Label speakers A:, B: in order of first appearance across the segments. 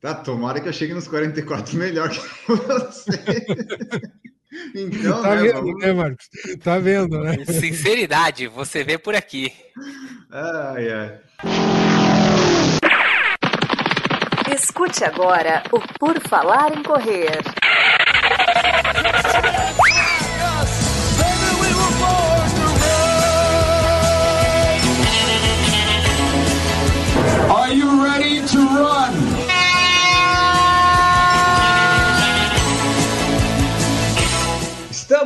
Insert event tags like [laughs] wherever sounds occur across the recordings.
A: Tá, tomara que eu chegue nos 44 melhor que você. [laughs]
B: então, tá né, vendo, vamos... né, Marcos? Tá vendo, né?
C: Sinceridade, você vê por aqui.
A: Ai, ai.
D: Escute agora o Por Falar em Correr.
A: Are you ready to run?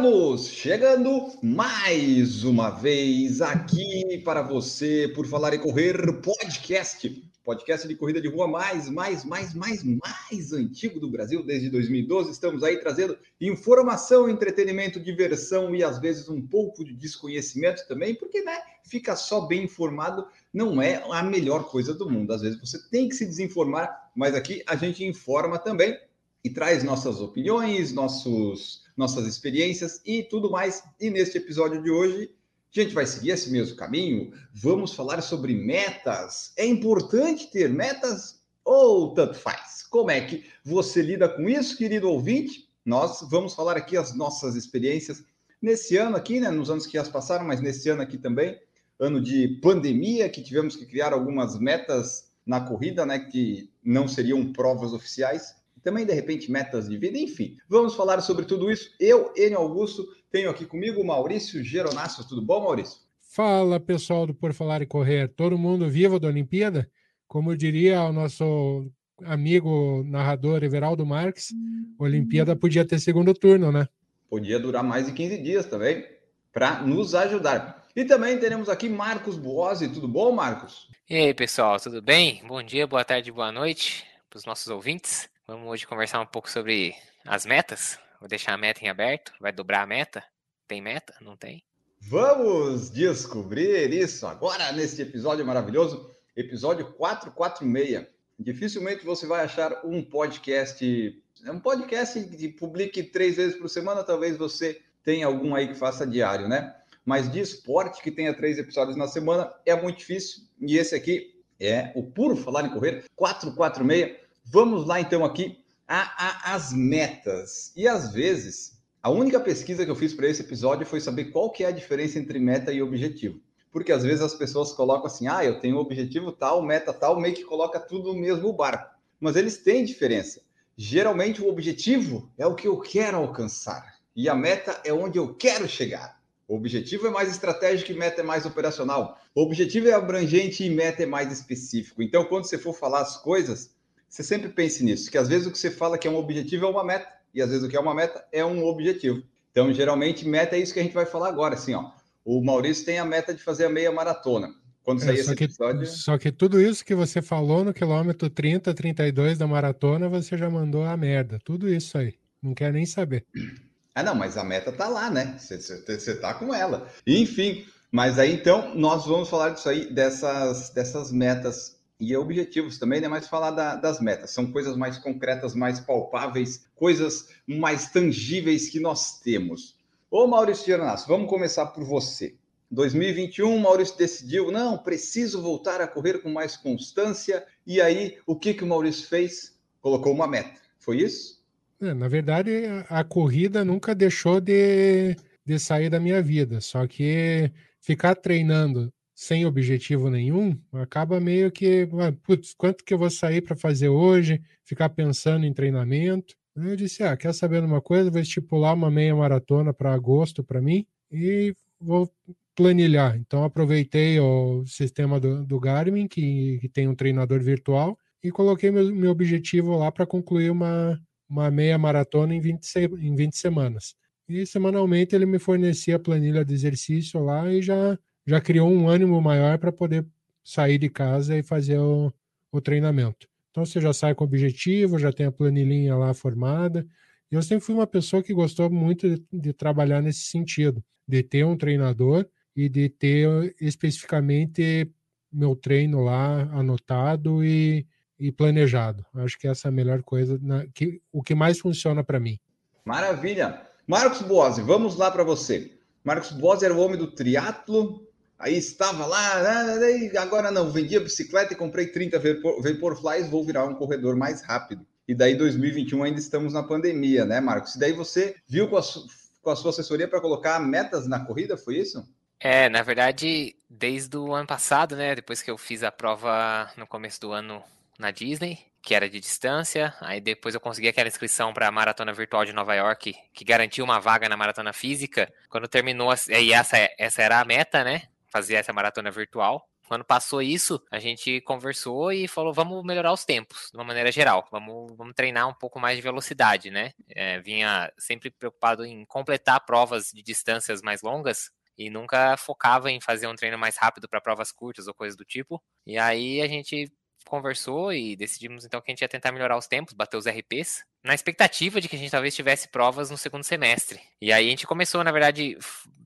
A: Estamos chegando mais uma vez aqui para você por falar em correr podcast, podcast de corrida de rua mais, mais, mais, mais, mais antigo do Brasil desde 2012. Estamos aí trazendo informação, entretenimento, diversão e às vezes um pouco de desconhecimento também, porque né, fica só bem informado não é a melhor coisa do mundo. Às vezes você tem que se desinformar, mas aqui a gente informa também e traz nossas opiniões, nossos nossas experiências e tudo mais. E neste episódio de hoje, a gente vai seguir esse mesmo caminho. Vamos falar sobre metas. É importante ter metas ou tanto faz? Como é que você lida com isso, querido ouvinte? Nós vamos falar aqui as nossas experiências nesse ano aqui, né? Nos anos que já passaram, mas nesse ano aqui também, ano de pandemia, que tivemos que criar algumas metas na corrida, né? Que não seriam provas oficiais também de repente metas de vida, enfim. Vamos falar sobre tudo isso. Eu, Enio Augusto, tenho aqui comigo o Maurício Geronasso. Tudo bom, Maurício?
B: Fala, pessoal do Por Falar e Correr. Todo mundo vivo da Olimpíada? Como diria o nosso amigo narrador Everaldo Marques, a Olimpíada podia ter segundo turno, né?
A: Podia durar mais de 15 dias também, para nos ajudar. E também teremos aqui Marcos Buozzi. Tudo bom, Marcos?
C: E aí, pessoal, tudo bem? Bom dia, boa tarde, boa noite para os nossos ouvintes. Vamos hoje conversar um pouco sobre as metas. Vou deixar a meta em aberto. Vai dobrar a meta? Tem meta? Não tem?
A: Vamos descobrir isso agora neste episódio maravilhoso, episódio 446. Dificilmente você vai achar um podcast, um podcast que publique três vezes por semana, talvez você tenha algum aí que faça diário, né? Mas de esporte que tenha três episódios na semana é muito difícil. E esse aqui é o Puro Falar em Correr 446 Vamos lá então aqui a, a, as metas. E às vezes, a única pesquisa que eu fiz para esse episódio foi saber qual que é a diferença entre meta e objetivo. Porque às vezes as pessoas colocam assim, ah, eu tenho objetivo tal, meta tal, meio que coloca tudo no mesmo barco. Mas eles têm diferença. Geralmente o objetivo é o que eu quero alcançar e a meta é onde eu quero chegar. O objetivo é mais estratégico e meta é mais operacional. O objetivo é abrangente e meta é mais específico. Então, quando você for falar as coisas, você sempre pense nisso, que às vezes o que você fala que é um objetivo é uma meta, e às vezes o que é uma meta é um objetivo. Então, geralmente, meta é isso que a gente vai falar agora, assim, ó. O Maurício tem a meta de fazer a meia maratona. Quando é, sair esse
B: que,
A: episódio...
B: Só que tudo isso que você falou no quilômetro 30, 32 da maratona, você já mandou a merda. Tudo isso aí. Não quer nem saber.
A: Ah, não, mas a meta tá lá, né? Você tá com ela. Enfim, mas aí então nós vamos falar disso aí, dessas, dessas metas e objetivos também, né? Mas falar da, das metas. São coisas mais concretas, mais palpáveis, coisas mais tangíveis que nós temos. Ô Maurício Geranasso, vamos começar por você. 2021, Maurício decidiu, não, preciso voltar a correr com mais constância. E aí, o que, que o Maurício fez? Colocou uma meta. Foi isso?
B: É, na verdade, a, a corrida nunca deixou de, de sair da minha vida. Só que ficar treinando sem objetivo nenhum, acaba meio que, putz, quanto que eu vou sair para fazer hoje? Ficar pensando em treinamento. Eu disse, ah, quer saber de uma coisa? Vou estipular uma meia maratona para agosto para mim e vou planilhar. Então aproveitei o sistema do, do Garmin, que, que tem um treinador virtual, e coloquei meu, meu objetivo lá para concluir uma, uma meia maratona em 20, em 20 semanas. E semanalmente ele me fornecia a planilha de exercício lá e já já criou um ânimo maior para poder sair de casa e fazer o, o treinamento. Então você já sai com objetivo, já tem a planilhinha lá formada. Eu sempre fui uma pessoa que gostou muito de, de trabalhar nesse sentido, de ter um treinador e de ter especificamente meu treino lá anotado e, e planejado. Acho que essa é a melhor coisa, na, que, o que mais funciona para mim.
A: Maravilha. Marcos Boazzi, vamos lá para você. Marcos Boazzi era o homem do triatlo, Aí estava lá, né, agora não, vendi a bicicleta e comprei 30 Vaporflies, vou virar um corredor mais rápido. E daí 2021 ainda estamos na pandemia, né, Marcos? E daí você viu com a, com a sua assessoria para colocar metas na corrida, foi isso?
C: É, na verdade, desde o ano passado, né, depois que eu fiz a prova no começo do ano na Disney, que era de distância. Aí depois eu consegui aquela inscrição para a maratona virtual de Nova York, que garantiu uma vaga na maratona física. Quando terminou, e essa, essa era a meta, né? Fazer essa maratona virtual. Quando passou isso, a gente conversou e falou: vamos melhorar os tempos, de uma maneira geral. Vamos, vamos treinar um pouco mais de velocidade, né? É, vinha sempre preocupado em completar provas de distâncias mais longas e nunca focava em fazer um treino mais rápido para provas curtas ou coisas do tipo. E aí a gente conversou e decidimos então que a gente ia tentar melhorar os tempos, bater os RPs, na expectativa de que a gente talvez tivesse provas no segundo semestre. E aí a gente começou, na verdade,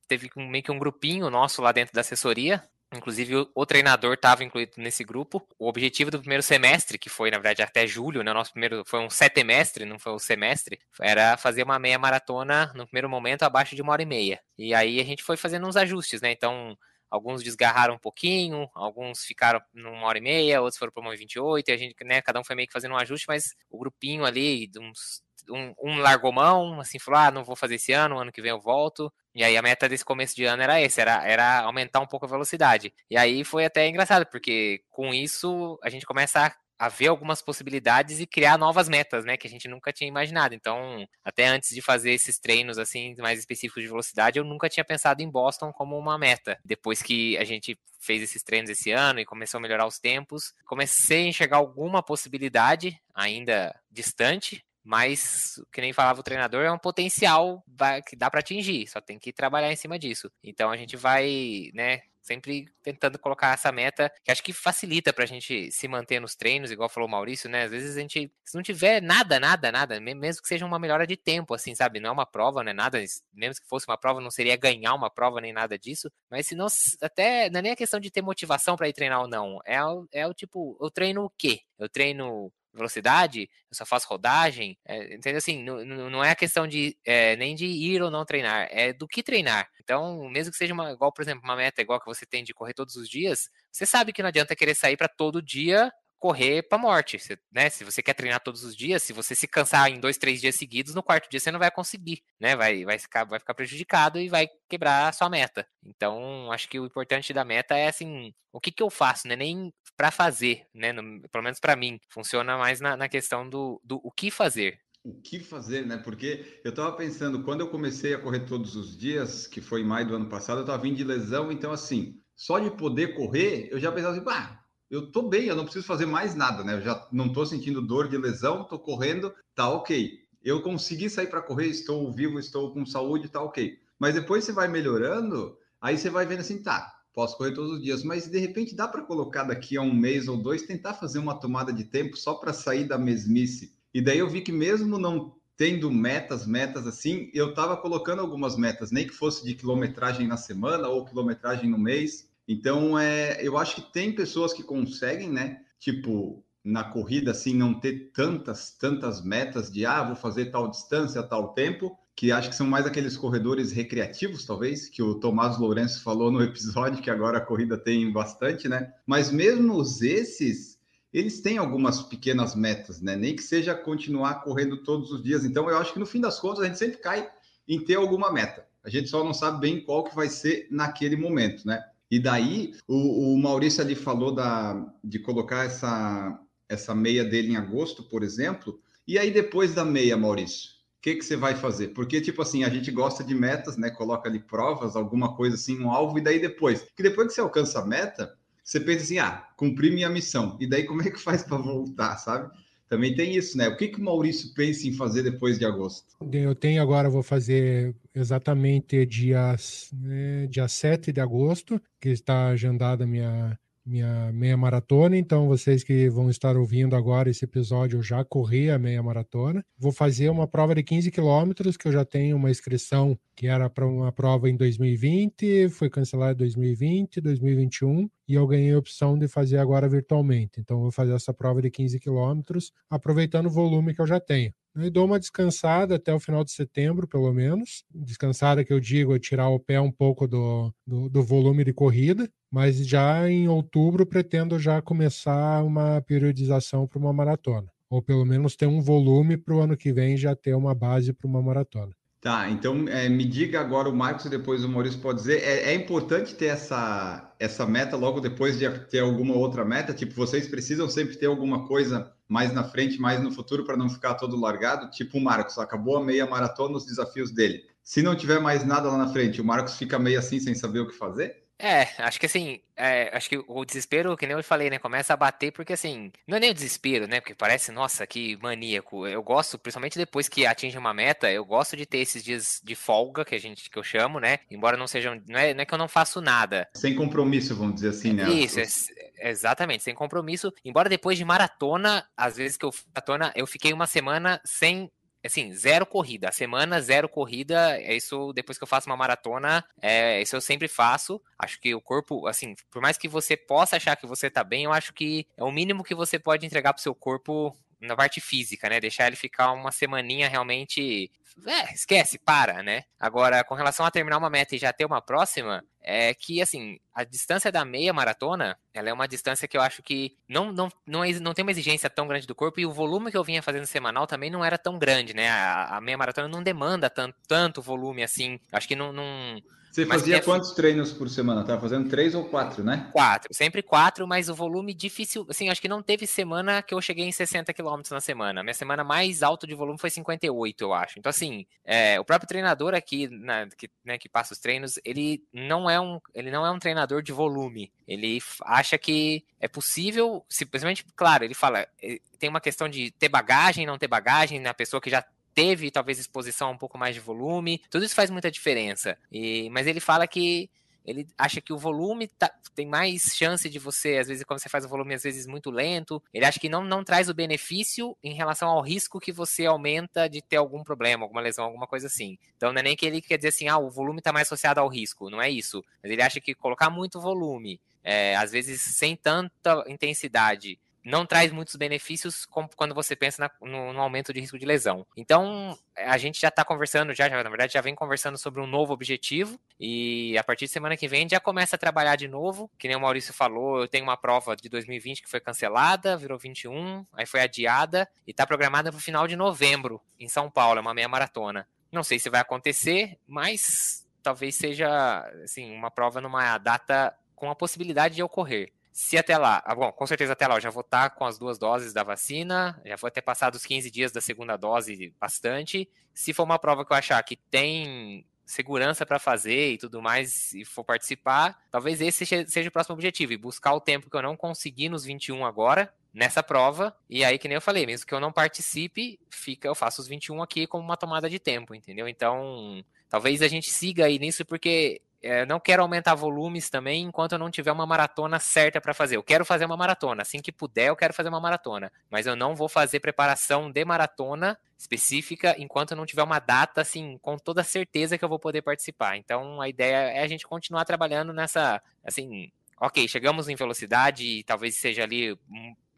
C: teve meio que um grupinho nosso lá dentro da assessoria. Inclusive, o, o treinador estava incluído nesse grupo. O objetivo do primeiro semestre, que foi, na verdade, até julho, né? Nosso primeiro foi um setemestre, não foi o um semestre, era fazer uma meia maratona no primeiro momento abaixo de uma hora e meia. E aí a gente foi fazendo uns ajustes, né? Então, Alguns desgarraram um pouquinho, alguns ficaram numa hora e meia, outros foram para uma 28, e a gente, né, cada um foi meio que fazendo um ajuste, mas o grupinho ali, uns, um, um largou mão, assim, falou, ah, não vou fazer esse ano, ano que vem eu volto. E aí a meta desse começo de ano era esse, era, era aumentar um pouco a velocidade. E aí foi até engraçado, porque com isso a gente começa a a ver algumas possibilidades e criar novas metas, né, que a gente nunca tinha imaginado. Então, até antes de fazer esses treinos assim mais específicos de velocidade, eu nunca tinha pensado em Boston como uma meta. Depois que a gente fez esses treinos esse ano e começou a melhorar os tempos, comecei a enxergar alguma possibilidade ainda distante, mas que nem falava o treinador, é um potencial que dá para atingir, só tem que trabalhar em cima disso. Então a gente vai, né, sempre tentando colocar essa meta, que acho que facilita para a gente se manter nos treinos, igual falou o Maurício, né? Às vezes a gente, se não tiver nada, nada, nada, mesmo que seja uma melhora de tempo, assim, sabe? Não é uma prova, não é nada, mesmo que fosse uma prova, não seria ganhar uma prova nem nada disso, mas se não, até, não é nem a questão de ter motivação para ir treinar ou não, é, é o tipo, eu treino o quê? Eu treino velocidade, eu só faço rodagem, é, entendeu? Assim, não, é a questão de é, nem de ir ou não treinar, é do que treinar. Então, mesmo que seja uma, igual, por exemplo, uma meta igual que você tem de correr todos os dias, você sabe que não adianta querer sair para todo dia correr para morte, você, né? Se você quer treinar todos os dias, se você se cansar em dois, três dias seguidos, no quarto dia você não vai conseguir, né? Vai, vai, ficar, vai ficar prejudicado e vai quebrar a sua meta. Então, acho que o importante da meta é assim, o que, que eu faço, né? Nem para fazer, né? No, pelo menos para mim, funciona mais na, na questão do, do o que fazer,
A: o que fazer, né? Porque eu estava pensando, quando eu comecei a correr todos os dias, que foi em maio do ano passado, eu estava vindo de lesão, então assim, só de poder correr, eu já pensava assim, pá, eu tô bem, eu não preciso fazer mais nada, né? Eu já não tô sentindo dor de lesão, tô correndo, tá ok. Eu consegui sair para correr, estou vivo, estou com saúde, tá ok. Mas depois você vai melhorando, aí você vai vendo assim, tá, posso correr todos os dias, mas de repente dá para colocar daqui a um mês ou dois, tentar fazer uma tomada de tempo só para sair da mesmice. E daí eu vi que mesmo não tendo metas, metas assim, eu estava colocando algumas metas, nem que fosse de quilometragem na semana ou quilometragem no mês, então, é, eu acho que tem pessoas que conseguem, né? Tipo, na corrida, assim, não ter tantas, tantas metas de, ah, vou fazer tal distância, tal tempo, que acho que são mais aqueles corredores recreativos, talvez, que o Tomás Lourenço falou no [laughs] episódio, que agora a corrida tem bastante, né? Mas mesmo esses, eles têm algumas pequenas metas, né? Nem que seja continuar correndo todos os dias. Então, eu acho que no fim das contas, a gente sempre cai em ter alguma meta. A gente só não sabe bem qual que vai ser naquele momento, né? E daí, o, o Maurício ali falou da, de colocar essa, essa meia dele em agosto, por exemplo. E aí, depois da meia, Maurício, o que, que você vai fazer? Porque, tipo assim, a gente gosta de metas, né? Coloca ali provas, alguma coisa assim, um alvo, e daí depois. Que depois que você alcança a meta, você pensa assim, ah, cumpri minha missão. E daí, como é que faz para voltar, sabe? Também tem isso, né? O que, que o Maurício pensa em fazer depois de agosto?
B: Eu tenho agora, vou fazer exatamente dia, né, dia 7 de agosto, que está agendada minha, minha meia maratona. Então, vocês que vão estar ouvindo agora esse episódio, eu já corri a meia maratona. Vou fazer uma prova de 15 quilômetros, que eu já tenho uma inscrição que era para uma prova em 2020, foi cancelada em 2020, 2021, e eu ganhei a opção de fazer agora virtualmente. Então, vou fazer essa prova de 15 quilômetros, aproveitando o volume que eu já tenho. E dou uma descansada até o final de setembro, pelo menos. Descansada que eu digo é tirar o pé um pouco do, do, do volume de corrida, mas já em outubro pretendo já começar uma periodização para uma maratona. Ou pelo menos ter um volume para o ano que vem já ter uma base para uma maratona.
A: Tá, então é, me diga agora o Marcos e depois o Maurício pode dizer. É, é, importante ter essa, essa meta logo depois de ter alguma outra meta? Tipo, vocês precisam sempre ter alguma coisa mais na frente, mais no futuro, para não ficar todo largado? Tipo, o Marcos acabou a meia maratona, os desafios dele. Se não tiver mais nada lá na frente, o Marcos fica meio assim sem saber o que fazer?
C: É, acho que assim, é, acho que o desespero, que nem eu falei, né? Começa a bater porque assim, não é nem o desespero, né? Porque parece, nossa, que maníaco. Eu gosto, principalmente depois que atinge uma meta, eu gosto de ter esses dias de folga que a gente que eu chamo, né? Embora não sejam, não é, não é que eu não faço nada.
A: Sem compromisso, vamos dizer assim, né?
C: Isso, é, exatamente, sem compromisso. Embora depois de maratona, às vezes que eu maratona, eu fiquei uma semana sem assim, zero corrida. A semana, zero corrida. É isso, depois que eu faço uma maratona, é, isso eu sempre faço. Acho que o corpo, assim, por mais que você possa achar que você tá bem, eu acho que é o mínimo que você pode entregar pro seu corpo na parte física, né? Deixar ele ficar uma semaninha realmente. É, esquece, para, né? Agora, com relação a terminar uma meta e já ter uma próxima, é que, assim, a distância da meia maratona, ela é uma distância que eu acho que não, não, não, não tem uma exigência tão grande do corpo e o volume que eu vinha fazendo semanal também não era tão grande, né? A, a meia maratona não demanda tanto, tanto volume assim. Acho que não, não
A: você mas fazia quantos treinos por semana? Tava fazendo três ou quatro, né?
C: Quatro, sempre quatro, mas o volume difícil. Assim, acho que não teve semana que eu cheguei em 60 km na semana. Minha semana mais alta de volume foi 58, eu acho. Então, assim, é, o próprio treinador aqui, na, que, né, que passa os treinos, ele não é um, ele não é um treinador de volume. Ele acha que é possível, simplesmente, claro, ele fala, eh, tem uma questão de ter bagagem, não ter bagagem, na né, pessoa que já teve talvez exposição a um pouco mais de volume, tudo isso faz muita diferença. E, mas ele fala que ele acha que o volume tá, tem mais chance de você, às vezes, quando você faz o volume, às vezes, muito lento. Ele acha que não, não traz o benefício em relação ao risco que você aumenta de ter algum problema, alguma lesão, alguma coisa assim. Então, não é nem que ele quer dizer assim, ah, o volume está mais associado ao risco. Não é isso. Mas ele acha que colocar muito volume, é, às vezes sem tanta intensidade, não traz muitos benefícios quando você pensa na, no, no, aumento de risco de lesão. Então, a gente já está conversando, já, já, na verdade, já vem conversando sobre um novo objetivo e a partir de semana que vem já começa a trabalhar de novo. Que nem o Maurício falou, eu tenho uma prova de 2020 que foi cancelada, virou 21, aí foi adiada e está programada para o final de novembro, em São Paulo, é uma meia maratona. Não sei se vai acontecer, mas talvez seja assim, uma prova numa data com a possibilidade de ocorrer. Se até lá, ah, bom, com certeza até lá eu já vou estar com as duas doses da vacina, já vou ter passado os 15 dias da segunda dose bastante. Se for uma prova que eu achar que tem segurança para fazer e tudo mais, e for participar, talvez esse seja o próximo objetivo, e buscar o tempo que eu não consegui nos 21 agora, nessa prova, e aí, que nem eu falei, mesmo que eu não participe, fica, eu faço os 21 aqui como uma tomada de tempo, entendeu? Então, talvez a gente siga aí nisso, porque é, não quero aumentar volumes também enquanto eu não tiver uma maratona certa para fazer. Eu quero fazer uma maratona, assim que puder, eu quero fazer uma maratona, mas eu não vou fazer preparação de maratona específica enquanto eu não tiver uma data assim com toda certeza que eu vou poder participar. Então a ideia é a gente continuar trabalhando nessa, assim, ok, chegamos em velocidade, talvez seja ali o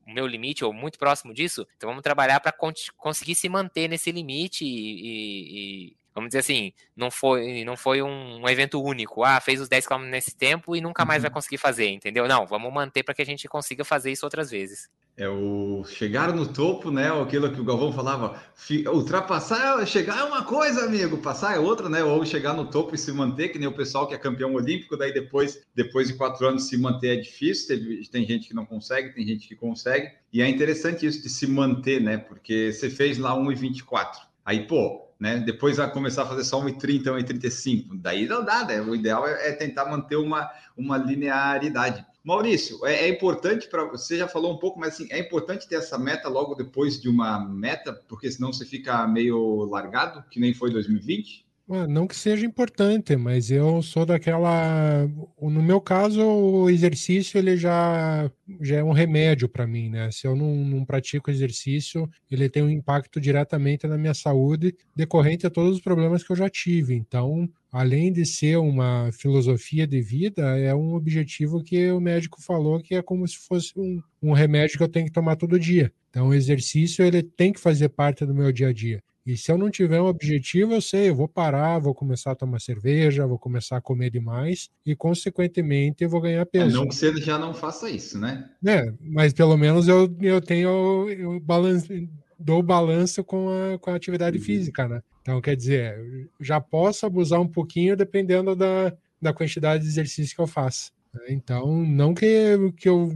C: meu limite ou muito próximo disso, então vamos trabalhar para conseguir se manter nesse limite e, e, vamos dizer assim, não foi, não foi um, um evento único. Ah, fez os 10 km nesse tempo e nunca mais uhum. vai conseguir fazer, entendeu? Não, vamos manter para que a gente consiga fazer isso outras vezes.
A: É o chegar no topo, né? Aquilo que o Galvão falava, ultrapassar, chegar é uma coisa, amigo, passar é outra, né? Ou chegar no topo e se manter, que nem o pessoal que é campeão olímpico, daí depois, depois de quatro anos se manter é difícil. Tem, tem gente que não consegue, tem gente que consegue. E é interessante isso de se manter, né? Porque você fez lá 1,24. Aí, pô, né? Depois vai começar a fazer só 1,30, 1,35. Daí não dá, né? O ideal é, é, tentar manter uma, uma linearidade. Maurício, é, é importante para você já falou um pouco, mas assim, é importante ter essa meta logo depois de uma meta, porque senão você fica meio largado, que nem foi 2020?
B: Ah, não que seja importante, mas eu sou daquela. No meu caso, o exercício ele já, já é um remédio para mim, né? Se eu não, não pratico exercício, ele tem um impacto diretamente na minha saúde, decorrente a todos os problemas que eu já tive. Então, além de ser uma filosofia de vida, é um objetivo que o médico falou que é como se fosse um, um remédio que eu tenho que tomar todo dia. Então, o exercício ele tem que fazer parte do meu dia a dia. E se eu não tiver um objetivo, eu sei, eu vou parar, vou começar a tomar cerveja, vou começar a comer demais e, consequentemente, eu vou ganhar peso.
A: não que você já não faça isso, né?
B: É, mas pelo menos eu, eu tenho, eu balance, dou balanço com a, com a atividade uhum. física, né? Então, quer dizer, já posso abusar um pouquinho dependendo da, da quantidade de exercício que eu faço. Né? Então, não que, que eu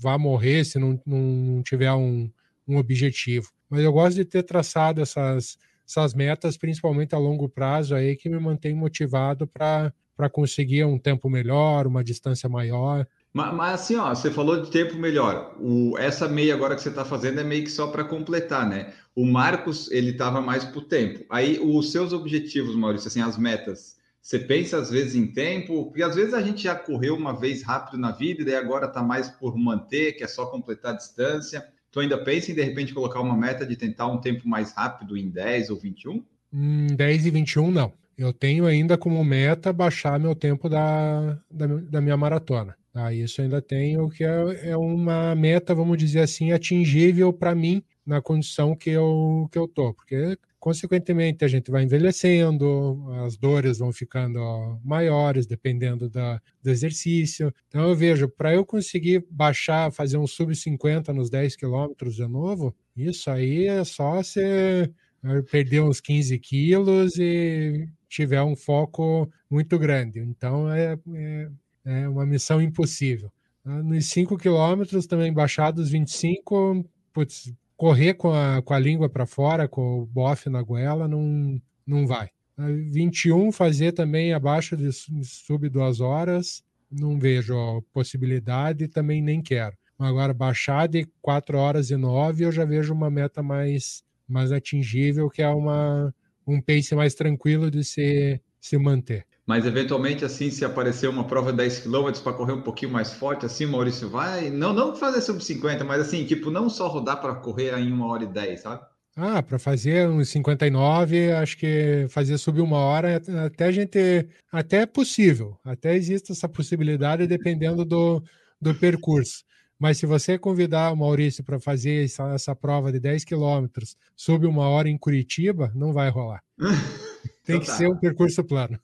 B: vá morrer se não, não tiver um, um objetivo mas eu gosto de ter traçado essas, essas metas, principalmente a longo prazo, aí, que me mantém motivado para conseguir um tempo melhor, uma distância maior.
A: Mas, mas, assim, ó, você falou de tempo melhor. O, essa meia agora que você está fazendo é meio que só para completar, né? O Marcos, ele estava mais o tempo. Aí, os seus objetivos, Maurício, assim, as metas, você pensa às vezes em tempo, porque às vezes a gente já correu uma vez rápido na vida e daí agora está mais por manter, que é só completar a distância. Tu ainda pensa em de repente colocar uma meta de tentar um tempo mais rápido em 10 ou 21?
B: Hum, 10 e 21 não. Eu tenho ainda como meta baixar meu tempo da, da, da minha maratona. Ah, isso ainda tenho, que é, é uma meta, vamos dizer assim, atingível para mim na condição que eu, que eu tô. Porque Consequentemente, a gente vai envelhecendo, as dores vão ficando maiores, dependendo da, do exercício. Então, eu vejo, para eu conseguir baixar, fazer um sub-50 nos 10 quilômetros de novo, isso aí é só você perder uns 15 quilos e tiver um foco muito grande. Então, é, é, é uma missão impossível. Nos 5 quilômetros, também baixar dos 25, putz, correr com a, com a língua para fora, com o bofe na goela, não, não vai. 21 fazer também abaixo de sub duas horas, não vejo possibilidade e também nem quero. Agora, baixar de 4 horas e 9, eu já vejo uma meta mais, mais atingível, que é uma, um pace mais tranquilo de se, se manter
A: mas eventualmente, assim, se aparecer uma prova de 10 km para correr um pouquinho mais forte, assim, Maurício, vai. Não, não fazer sub 50, mas assim, tipo, não só rodar para correr em uma hora e 10, sabe?
B: Ah, para fazer uns 59, acho que fazer subir uma hora até a gente. Até é possível. Até existe essa possibilidade dependendo do, do percurso. Mas se você convidar o Maurício para fazer essa, essa prova de 10 quilômetros, sub uma hora em Curitiba, não vai rolar. [laughs] Tem então, que tá. ser um percurso plano.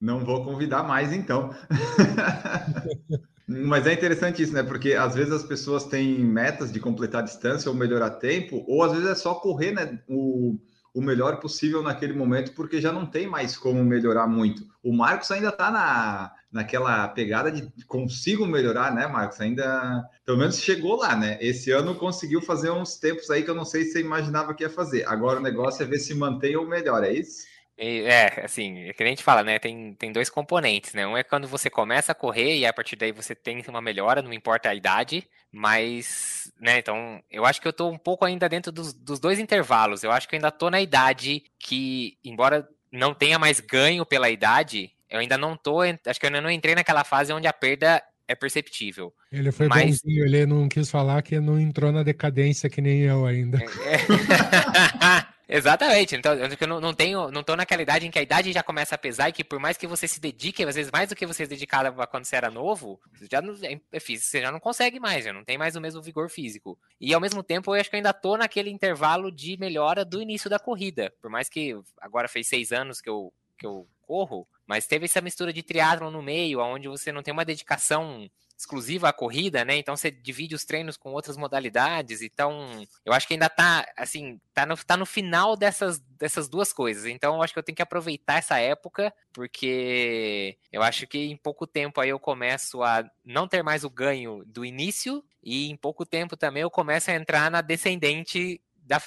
A: Não vou convidar mais, então. [laughs] Mas é interessante isso, né? Porque às vezes as pessoas têm metas de completar distância ou melhorar tempo, ou às vezes é só correr, né? O, o melhor possível naquele momento, porque já não tem mais como melhorar muito. O Marcos ainda está na, naquela pegada de consigo melhorar, né, Marcos? Ainda, pelo menos chegou lá, né? Esse ano conseguiu fazer uns tempos aí que eu não sei se você imaginava que ia fazer. Agora o negócio é ver se mantém ou melhor, é isso?
C: É, assim, é que a gente fala, né? Tem, tem dois componentes, né? Um é quando você começa a correr e a partir daí você tem uma melhora, não importa a idade, mas, né? Então, eu acho que eu tô um pouco ainda dentro dos, dos dois intervalos. Eu acho que eu ainda tô na idade que, embora não tenha mais ganho pela idade, eu ainda não tô. Acho que eu ainda não entrei naquela fase onde a perda é perceptível.
B: Ele foi mas... bonzinho, ele não quis falar que não entrou na decadência que nem eu ainda.
C: É... [laughs] Exatamente. Então, eu não, não tenho, não tô naquela idade em que a idade já começa a pesar e que por mais que você se dedique, às vezes mais do que você se dedicava quando você era novo, já não, é, é você já não consegue mais, já não tem mais o mesmo vigor físico. E ao mesmo tempo, eu acho que eu ainda tô naquele intervalo de melhora do início da corrida. Por mais que agora fez seis anos que eu, que eu corro, mas teve essa mistura de triatlon no meio, onde você não tem uma dedicação exclusiva à corrida, né? Então você divide os treinos com outras modalidades. Então, eu acho que ainda tá, assim, tá no, tá no final dessas, dessas duas coisas. Então, eu acho que eu tenho que aproveitar essa época, porque eu acho que em pouco tempo aí eu começo a não ter mais o ganho do início, e em pouco tempo também eu começo a entrar na descendente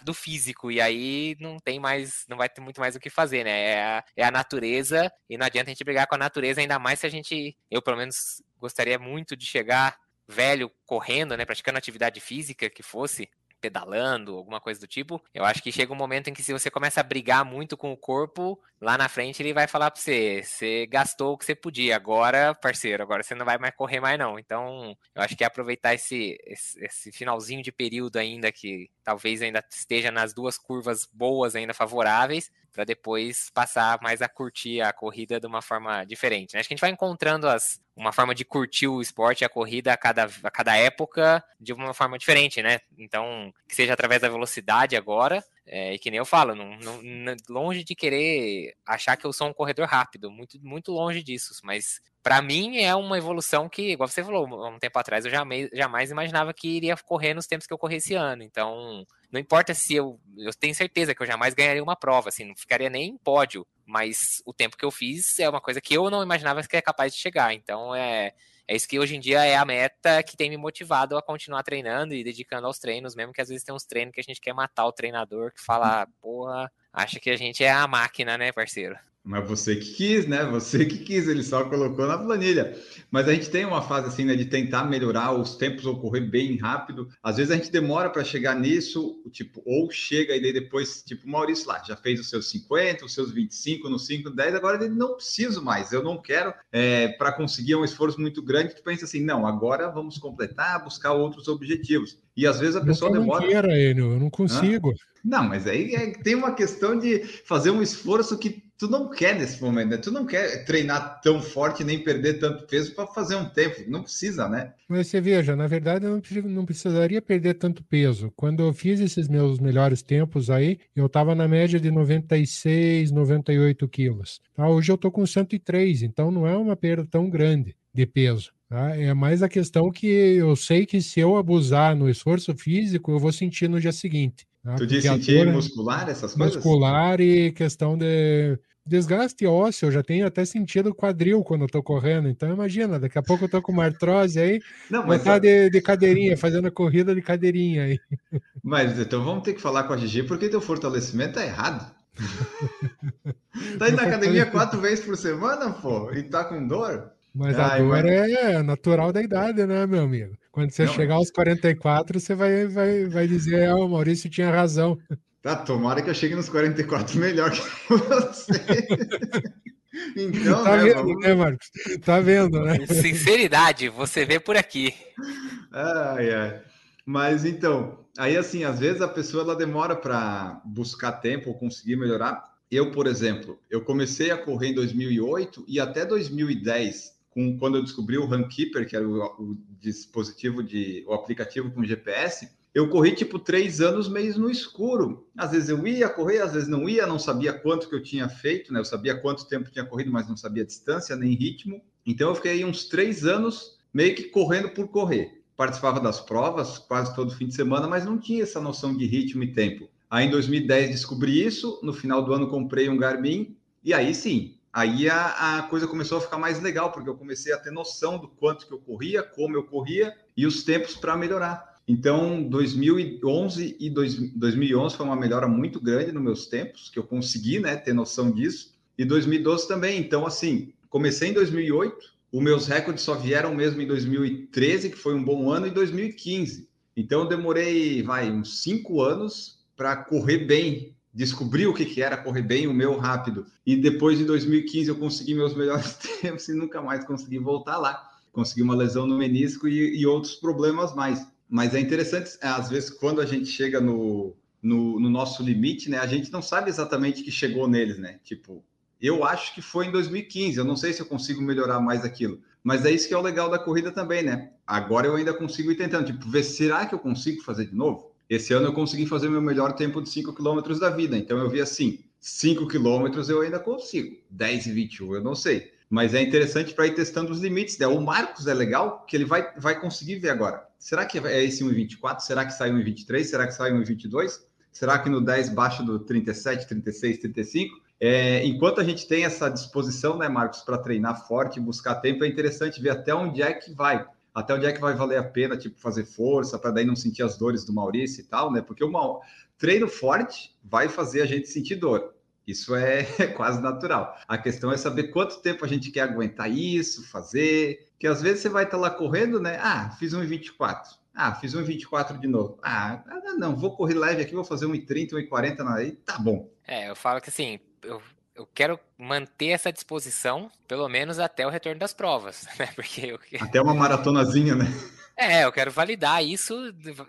C: do físico, e aí não tem mais, não vai ter muito mais o que fazer, né? É a, é a natureza, e não adianta a gente brigar com a natureza, ainda mais se a gente, eu pelo menos gostaria muito de chegar velho correndo, né, praticando atividade física que fosse, pedalando, alguma coisa do tipo. Eu acho que chega um momento em que se você começa a brigar muito com o corpo, lá na frente ele vai falar para você, você gastou o que você podia, agora, parceiro, agora você não vai mais correr mais não. Então, eu acho que é aproveitar esse, esse, esse finalzinho de período ainda que talvez ainda esteja nas duas curvas boas ainda favoráveis, para depois passar mais a curtir a corrida de uma forma diferente. Né? Acho que a gente vai encontrando as, uma forma de curtir o esporte e a corrida a cada, a cada época de uma forma diferente, né? Então, que seja através da velocidade agora, é, e que nem eu falo, não, não, longe de querer achar que eu sou um corredor rápido, muito, muito longe disso, mas para mim é uma evolução que, igual você falou, um tempo atrás eu jamais, jamais imaginava que iria correr nos tempos que eu corri esse ano, então não importa se eu, eu tenho certeza que eu jamais ganharia uma prova, assim, não ficaria nem em pódio, mas o tempo que eu fiz é uma coisa que eu não imaginava que é capaz de chegar, então é, é isso que hoje em dia é a meta que tem me motivado a continuar treinando e dedicando aos treinos, mesmo que às vezes tem uns treinos que a gente quer matar o treinador, que fala, porra, acha que a gente é a máquina, né, parceiro?
A: Mas você que quis, né? Você que quis, ele só colocou na planilha. Mas a gente tem uma fase assim, né, de tentar melhorar os tempos ocorrer bem rápido. Às vezes a gente demora para chegar nisso, tipo, ou chega e daí depois, tipo, o Maurício lá, já fez os seus 50, os seus 25, no 5, 10, agora ele não preciso mais, eu não quero, é, para conseguir um esforço muito grande, tu pensa assim, não, agora vamos completar, buscar outros objetivos. E às vezes a pessoa
B: eu
A: demora.
B: Não quero, eu não consigo. Hã?
A: Não, mas aí é, tem uma questão de fazer um esforço que tu não quer nesse momento, né? Tu não quer treinar tão forte nem perder tanto peso para fazer um tempo, não precisa, né?
B: Mas você veja, na verdade eu não, precisaria perder tanto peso. Quando eu fiz esses meus melhores tempos aí, eu estava na média de 96, 98 quilos. Tá? Hoje eu tô com 103, então não é uma perda tão grande de peso. Tá? É mais a questão que eu sei que se eu abusar no esforço físico, eu vou sentir no dia seguinte.
A: Tá? Tu diz sentir muscular, essas
B: coisas? Muscular e questão de desgaste ósseo, eu já tenho até sentido quadril quando eu tô correndo. Então imagina, daqui a pouco eu tô com uma artrose aí, não, mas tá de, de, cadeirinha, fazendo a corrida de cadeirinha aí. [laughs]
A: Mas então vamos ter que falar com a Gigi porque teu fortalecimento é errado. [laughs] tá indo na academia quatro vezes por semana, pô, e tá com dor?
B: Mas Ai, a dor mas... é natural da idade, né, meu amigo? Quando você não, chegar aos 44, você vai, vai, vai dizer, ah, o Maurício tinha razão.
A: Tá, tomara que eu chegue nos 44 melhor que [laughs] você.
B: então, tá né, vendo, né, Marcos? Tá vendo, né?
C: Sinceridade, você vê por aqui.
A: Ai, ai. Mas então, aí assim, às vezes a pessoa ela demora para buscar tempo ou conseguir melhorar. Eu, por exemplo, eu comecei a correr em 2008 e até 2010, com, quando eu descobri o Runkeeper, que era o, o dispositivo de, o aplicativo com GPS, eu corri tipo três anos meio no escuro. Às vezes eu ia correr, às vezes não ia, não sabia quanto que eu tinha feito, né? Eu sabia quanto tempo tinha corrido, mas não sabia distância nem ritmo. Então eu fiquei uns três anos meio que correndo por correr. Participava das provas quase todo fim de semana, mas não tinha essa noção de ritmo e tempo. Aí em 2010 descobri isso, no final do ano comprei um Garmin, e aí sim, aí a, a, coisa começou a ficar mais legal, porque eu comecei a ter noção do quanto que eu corria, como eu corria e os tempos para melhorar. Então, 2011 e 2011 foi uma melhora muito grande nos meus tempos, que eu consegui né, ter noção disso. E 2012 também. Então, assim, comecei em 2008, os meus recordes só vieram mesmo em 2013, que foi um bom ano, e 2015. Então, eu demorei, vai, uns cinco anos para correr bem, descobrir o que, que era correr bem, o meu rápido. E depois, em 2015, eu consegui meus melhores [laughs] tempos e nunca mais consegui voltar lá. Consegui uma lesão no menisco e, e outros problemas mais. Mas é interessante, é, às vezes, quando a gente chega no, no, no, nosso limite, né? A gente não sabe exatamente que chegou neles, né? Tipo, eu acho que foi em 2015, eu não sei se eu consigo melhorar mais aquilo. Mas é isso que é o legal da corrida também, né? Agora eu ainda consigo ir tentando, tipo, ver, será que eu consigo fazer de novo? Esse ano eu consegui fazer meu melhor tempo de 5 km da vida, então eu vi assim, 5 km eu ainda consigo, 10 e 21 eu não sei. Mas é interessante para ir testando os limites. Né? O Marcos é legal, que ele vai, vai conseguir ver agora. Será que é esse 1,24? Será que sai 1,23? Será que sai 1,22? Será que no 10 baixo do 37, 36, 35? É, enquanto a gente tem essa disposição, né, Marcos, para treinar forte, buscar tempo, é interessante ver até onde é que vai. Até onde é que vai valer a pena, tipo, fazer força, para daí não sentir as dores do Maurício e tal, né? Porque uma treino forte vai fazer a gente sentir dor. Isso [laughs] é quase natural. A questão é saber quanto tempo a gente quer aguentar isso, fazer. Que às vezes você vai estar lá correndo, né? Ah, fiz um 24. Ah, fiz 1,24 de novo. Ah, não, vou correr leve aqui, vou fazer 1,30, 1,40 aí, tá bom.
C: É, eu falo que assim, eu, eu quero manter essa disposição, pelo menos até o retorno das provas, [laughs] né? Porque eu...
A: Até uma maratonazinha, né? [laughs]
C: É, eu quero validar isso,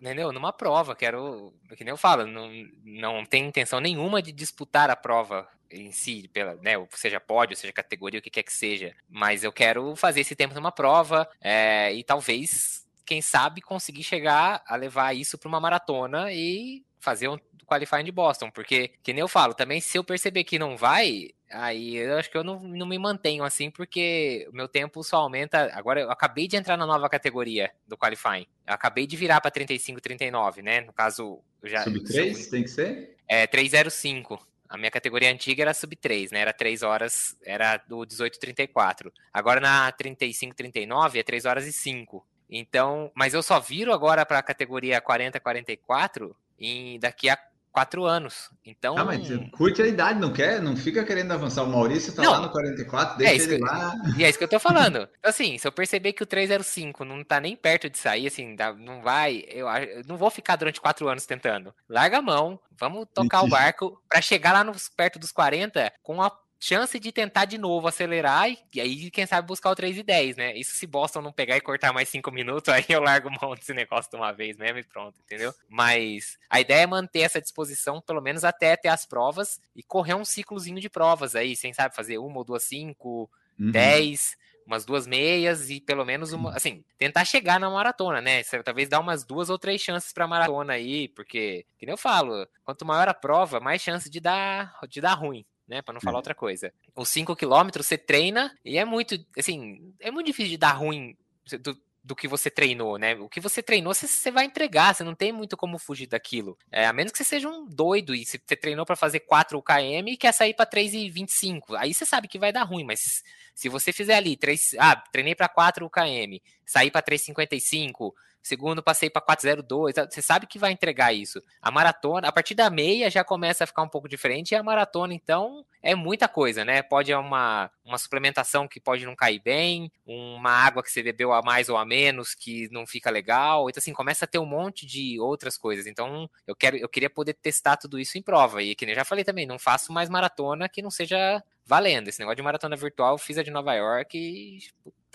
C: entendeu? Numa prova, quero, que nem eu falo, não, não tem intenção nenhuma de disputar a prova em si, pela, né, seja pódio, seja categoria, o que quer que seja, mas eu quero fazer esse tempo numa prova é, e talvez, quem sabe, conseguir chegar a levar isso para uma maratona e fazer um qualifying de Boston, porque, que nem eu falo, também se eu perceber que não vai, aí eu acho que eu não, não me mantenho assim, porque o meu tempo só aumenta. Agora eu acabei de entrar na nova categoria do qualifying. Eu acabei de virar para 35, 39, né? No caso, já.
A: Sub 3 sub, tem que ser?
C: É, 305. A minha categoria antiga era sub 3, né? Era 3 horas, era do 1834. Agora na 35, 39 é 3 horas e 5. Então, mas eu só viro agora para a categoria 40, 44 em daqui a quatro anos. Então.
A: Ah, mas curte a idade, não quer? Não fica querendo avançar. O Maurício tá não, lá no 44, deixa é
C: ele
A: que, lá. [laughs]
C: E é isso que eu tô falando. [laughs] Assim, se eu perceber que o 305 não tá nem perto de sair, assim, não vai. Eu, eu não vou ficar durante quatro anos tentando. Larga a mão, vamos tocar o barco para chegar lá nos, perto dos 40 com a chance de tentar de novo acelerar e, aí, quem sabe, buscar o 3 e 10, né? Isso se Boston não pegar e cortar mais 5 minutos, [laughs] aí eu largo mão desse negócio de uma vez mesmo e pronto, entendeu? Mas a ideia é manter essa disposição, pelo menos até ter as provas e correr um ciclozinho de provas aí, sem sabe, fazer uma ou duas, cinco, uhum. dez umas duas meias e pelo menos uma, assim, tentar chegar na maratona, né? Talvez dar umas duas ou três chances para maratona aí, porque, que eu falo, quanto maior a prova, mais chance de dar de dar ruim né? Para não falar uhum. outra coisa. Os 5 km você treina e é muito, assim, é muito difícil de dar ruim do, do que você treinou, né? O que você treinou, você, você vai entregar, você não tem muito como fugir daquilo. É, a menos que você seja um doido e você treinou para fazer 4 km e quer sair para 3,25. Aí você sabe que vai dar ruim, mas se você fizer ali 3, ah, treinei para 4 km, sair para 3,55, segundo passei para 402, você sabe que vai entregar isso. A maratona, a partir da meia já começa a ficar um pouco diferente, e a maratona, então, é muita coisa, né? Pode uma, uma suplementação que pode não cair bem, uma água que você bebeu a mais ou a menos que não fica legal, então assim, começa a ter um monte de outras coisas. Então, eu quero eu queria poder testar tudo isso em prova, e que nem eu já falei também, não faço mais maratona que não seja valendo. Esse negócio de maratona virtual, fiz a de Nova York e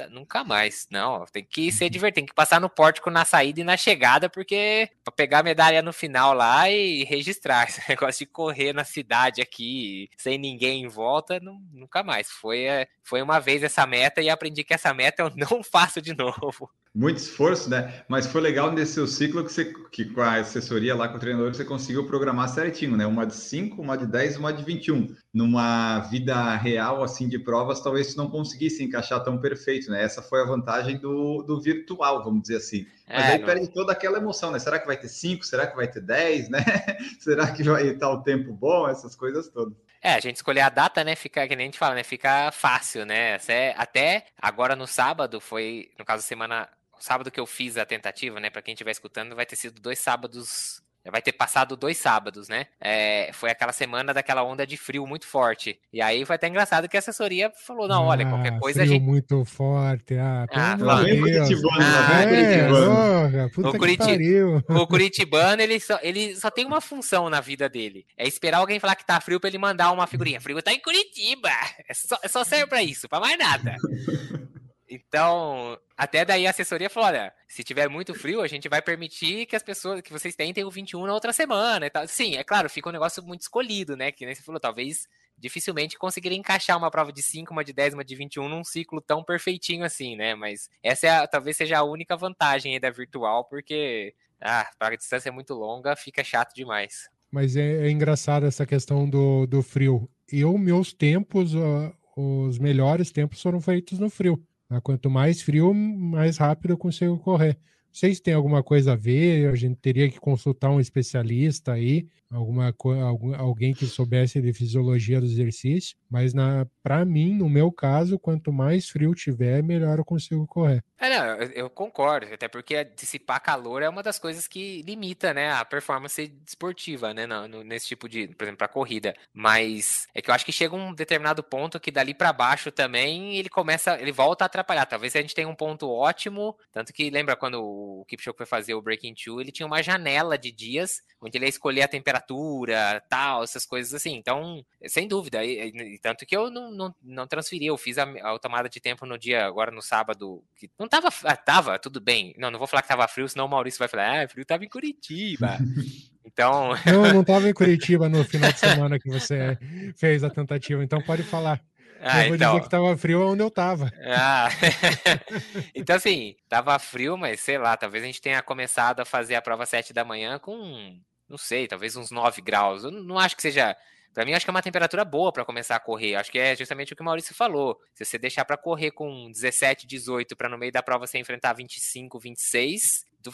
C: nunca mais. Não, tem que ser divertido, tem que passar no pórtico na saída e na chegada, porque pra pegar a medalha no final lá e registrar. Esse [laughs] negócio de correr na cidade aqui sem ninguém em volta, não, nunca mais. Foi, é, foi uma vez essa meta e aprendi que essa meta eu [laughs] não faço de novo
A: muito esforço, né? Mas foi legal nesse seu ciclo que, você, que com a assessoria lá com o treinador você conseguiu programar certinho, né? Uma de 5, uma de 10 uma de 21. Numa vida real, assim, de provas, talvez você não conseguisse encaixar tão perfeito, né? Essa foi a vantagem do, do virtual, vamos dizer assim. Mas é, aí não... perde toda aquela emoção, né? Será que vai ter 5? Será que vai ter 10, né? [laughs] Será que vai estar o tempo bom? Essas coisas todas.
C: É, a gente escolher a data, né? Fica, que nem a gente fala, né? Fica fácil, né? Até agora no sábado, foi, no caso, semana sábado que eu fiz a tentativa, né, para quem estiver escutando, vai ter sido dois sábados vai ter passado dois sábados, né? É, foi aquela semana daquela onda de frio muito forte. E aí foi até engraçado que a assessoria falou: não, olha, qualquer ah, coisa
B: frio
C: a gente.
B: muito forte. Ah,
C: ah lá vem Curitibano, ah, é, o, Curiti... o [laughs] Curitibano, ele só, ele só tem uma função na vida dele: é esperar alguém falar que tá frio para ele mandar uma figurinha. Frio tá em Curitiba. É só, é só serve para isso, para mais nada. [laughs] Então, até daí a assessoria falou: olha, se tiver muito frio, a gente vai permitir que as pessoas, que vocês tentem o 21 na outra semana e tal. Sim, é claro, fica um negócio muito escolhido, né? Que nem você falou, talvez dificilmente conseguiria encaixar uma prova de 5, uma de 10, uma de 21 num ciclo tão perfeitinho assim, né? Mas essa é a, talvez seja a única vantagem aí da virtual, porque ah, para a distância é muito longa, fica chato demais.
B: Mas é, é engraçado essa questão do, do frio. Eu, meus tempos, uh, os melhores tempos foram feitos no frio. Né? Quanto mais frio, mais rápido eu consigo correr. Vocês têm alguma coisa a ver? A gente teria que consultar um especialista aí alguma algum, alguém que soubesse de fisiologia do exercício, mas para mim, no meu caso, quanto mais frio tiver, melhor eu consigo correr.
C: É, não, eu concordo, até porque dissipar calor é uma das coisas que limita, né, a performance esportiva, né, no, no, nesse tipo de, por exemplo, para corrida. Mas é que eu acho que chega um determinado ponto que dali para baixo também ele começa, ele volta a atrapalhar. Talvez a gente tenha um ponto ótimo, tanto que lembra quando o Kipchoge foi fazer o Breaking Two, ele tinha uma janela de dias onde ele ia escolher a temperatura, tal, essas coisas assim. Então, sem dúvida. E, e, tanto que eu não, não, não transferi, eu fiz a, a, tomada de tempo no dia, agora no sábado, que não tava, ah, tava, tudo bem. Não, não vou falar que tava frio, senão o Maurício vai falar, ah, frio tava em Curitiba. [laughs] Então.
B: Não, não tava em [laughs] Curitiba no final de semana que você fez a tentativa, então pode falar. Ah, eu vou então... dizer que tava frio onde eu tava.
C: Ah. [laughs] então, assim, tava frio, mas sei lá, talvez a gente tenha começado a fazer a prova 7 da manhã com, não sei, talvez uns 9 graus. Eu não acho que seja. Para mim, acho que é uma temperatura boa para começar a correr. Acho que é justamente o que o Maurício falou. Se você deixar para correr com 17, 18, para no meio da prova você enfrentar 25, 26,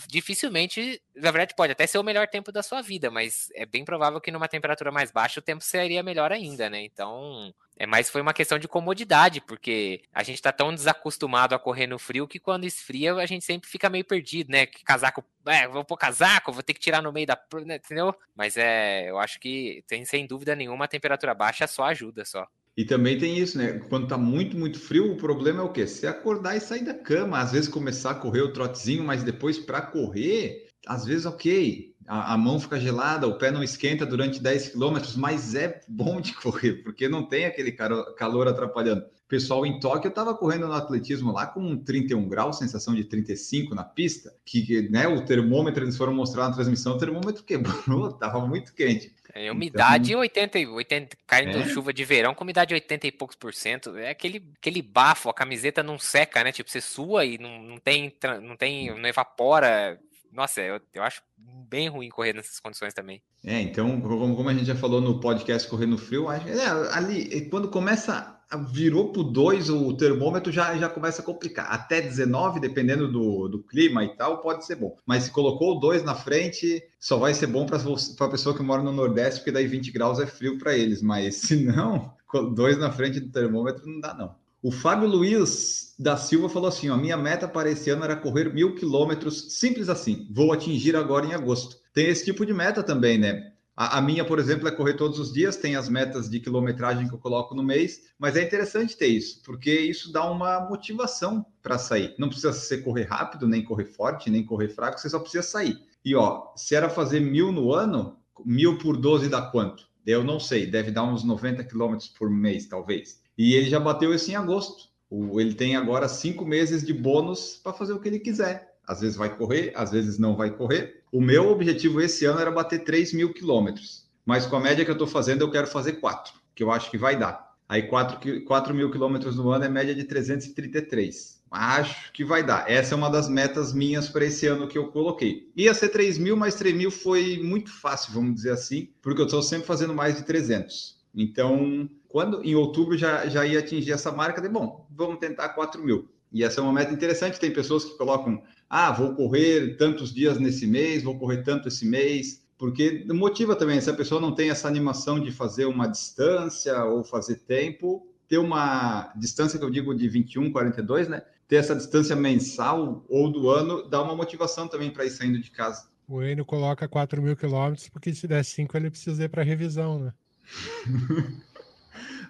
C: dificilmente, na verdade, pode até ser o melhor tempo da sua vida, mas é bem provável que numa temperatura mais baixa o tempo seria melhor ainda, né? Então, é mais foi uma questão de comodidade, porque a gente tá tão desacostumado a correr no frio que quando esfria a gente sempre fica meio perdido, né? Que casaco, é, vou pôr casaco, vou ter que tirar no meio da, né, entendeu? Mas é, eu acho que tem sem dúvida nenhuma a temperatura baixa só ajuda só.
A: E também tem isso, né? Quando tá muito, muito frio, o problema é o quê? Você acordar e sair da cama, às vezes começar a correr o trotezinho, mas depois para correr, às vezes ok, a, a, mão fica gelada, o pé não esquenta durante 10 quilômetros, mas é bom de [laughs] correr, porque não tem aquele calor atrapalhando. Pessoal em Tóquio, eu estava correndo no atletismo lá com 31 graus, sensação de 35 na pista, que né, o termômetro, eles foram mostrar na transmissão, o termômetro quebrou, [laughs] estava muito quente.
C: É, umidade então, 80, 80 caindo é? chuva de verão com umidade 80 e poucos por cento. É aquele, aquele bafo, a camiseta não seca, né? Tipo, você sua e não, não tem, não tem, não evapora. Nossa, eu, eu acho bem ruim correr nessas condições também.
A: É, então, como, como a gente já falou no podcast Correr no Frio, acho, é, ali, quando começa virou para o 2, o termômetro já, já começa a complicar. Até 19, dependendo do, do clima e tal, pode ser bom. Mas se colocou o 2 na frente, só vai ser bom para a pessoa que mora no Nordeste, porque daí 20 graus é frio para eles. Mas se não, dois na frente do termômetro não dá, não. O Fábio Luiz da Silva falou assim: a minha meta para esse ano era correr mil quilômetros, simples assim. Vou atingir agora em agosto. Tem esse tipo de meta também, né? A, a, minha, por exemplo, é correr todos os dias, tem as metas de quilometragem que eu coloco no mês, mas é interessante ter isso, porque isso dá uma motivação para sair. Não precisa ser correr rápido, nem correr forte, nem correr fraco, você só precisa sair. E ó, se era fazer mil no ano, mil por 12 dá quanto? Eu não sei, deve dar uns 90 quilômetros por mês, talvez. E ele já bateu isso em agosto. Ele tem agora cinco meses de bônus para fazer o que ele quiser. Às vezes vai correr, às vezes não vai correr. O meu objetivo esse ano era bater 3 mil quilômetros, mas com a média que eu estou fazendo, eu quero fazer 4, que eu acho que vai dar. Aí 4, 4 mil quilômetros no ano é média de 333. Acho que vai dar. Essa é uma das metas minhas para esse ano que eu coloquei. Ia ser 3 mil, mas 3 mil foi muito fácil, vamos dizer assim, porque eu estou sempre fazendo mais de 300. Então, quando em outubro já, já ia atingir essa marca, de bom, vamos tentar 4 mil. E essa é uma meta interessante. Tem pessoas que colocam ah, vou correr tantos dias nesse mês, vou correr tanto esse mês, porque motiva também, se a pessoa não tem essa animação de fazer uma distância ou fazer tempo, ter uma distância que eu digo de 21, 42, né? Ter essa distância mensal ou do ano dá uma motivação também para ir saindo de casa.
B: O Enio coloca 4 mil quilômetros, porque se der 5 ele precisa ir para revisão, né? [laughs]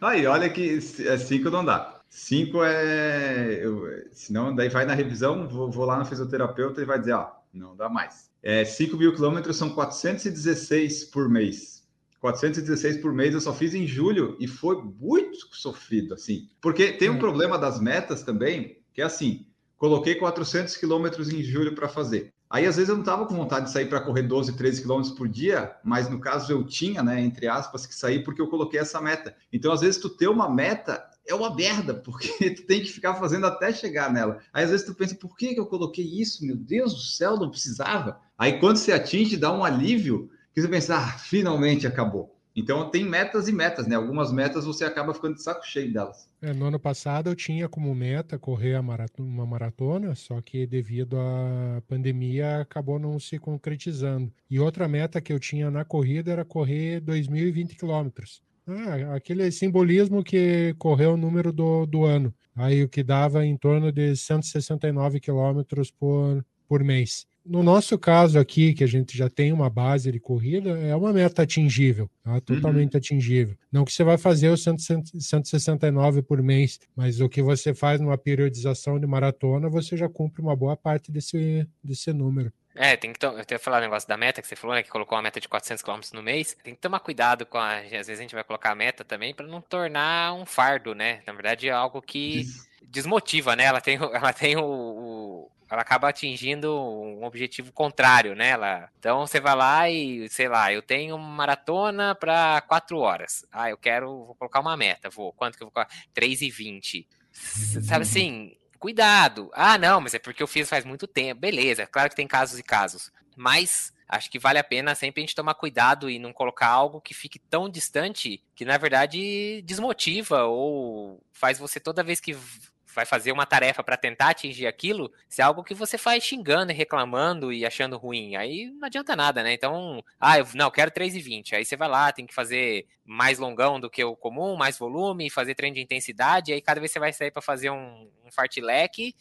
A: Aí, olha que 5 não dá. Cinco é. Eu, senão, daí vai na revisão, vou, vou, lá no fisioterapeuta e vai dizer: ó, não dá mais. É, 5 mil quilômetros são 416 por mês. 416 por mês eu só fiz em julho e foi muito sofrido, assim. Porque tem um hum. problema das metas também, que é assim: coloquei 400 quilômetros em julho para fazer. Aí, às vezes, eu não estava com vontade de sair para correr 12, 13 quilômetros por dia, mas no caso eu tinha, né, entre aspas, que sair porque eu coloquei essa meta. Então, às vezes, tu ter uma meta é uma merda, porque [laughs] tu tem que ficar fazendo até chegar nela. Aí às vezes tu pensa, por que, que eu coloquei isso? Meu Deus do céu, não precisava. Aí quando você atinge, dá um alívio, que você pensa, ah, finalmente acabou. Então tem metas e metas, né? Algumas metas você acaba ficando de saco cheio delas.
B: É, no ano passado eu tinha como meta correr maratona, uma maratona, só que devido à pandemia acabou não se concretizando. E outra meta que eu tinha na corrida era correr 2.020 quilômetros. Ah, aquele simbolismo que correu o número do, do ano. Aí o que dava em torno de 169 quilômetros por, por mês. no nosso caso aqui, que a gente já tem uma base de corrida, é uma meta atingível, tá? totalmente uhum. atingível. Não que você vai fazer os 169 por mês, mas o que você faz numa periodização de maratona, você já cumpre uma boa parte desse, desse número.
C: É, tem que eu tenho que falar o negócio da meta que você falou, né, que colocou uma meta de 400 km no mês. Tem que tomar cuidado com a, às vezes a gente vai colocar a meta também para não tornar um fardo, né? Na verdade é algo que desmotiva, né? Ela tem, ela tem o, o ela acaba atingindo um objetivo contrário, né? Ela, então você vai lá e, sei lá, eu tenho uma maratona para quatro horas. Ah, eu quero, vou colocar uma meta, vou. Quanto que eu vou colocar? 3 e 20. Sabe assim, cuidado. Ah, não, mas é porque eu fiz faz muito tempo. Beleza, claro que tem casos e casos. Mas acho que vale a pena sempre a gente tomar cuidado e não colocar algo que fique tão distante que, na verdade, desmotiva ou faz você toda vez que vai fazer uma tarefa para tentar atingir aquilo, se é algo que você faz xingando e reclamando e achando ruim, aí não adianta nada, né? Então, ah, eu não, eu quero 3,20. Aí você vai lá, tem que fazer mais longão do que o comum, mais volume, fazer treino de intensidade, aí cada vez você vai sair para fazer um, um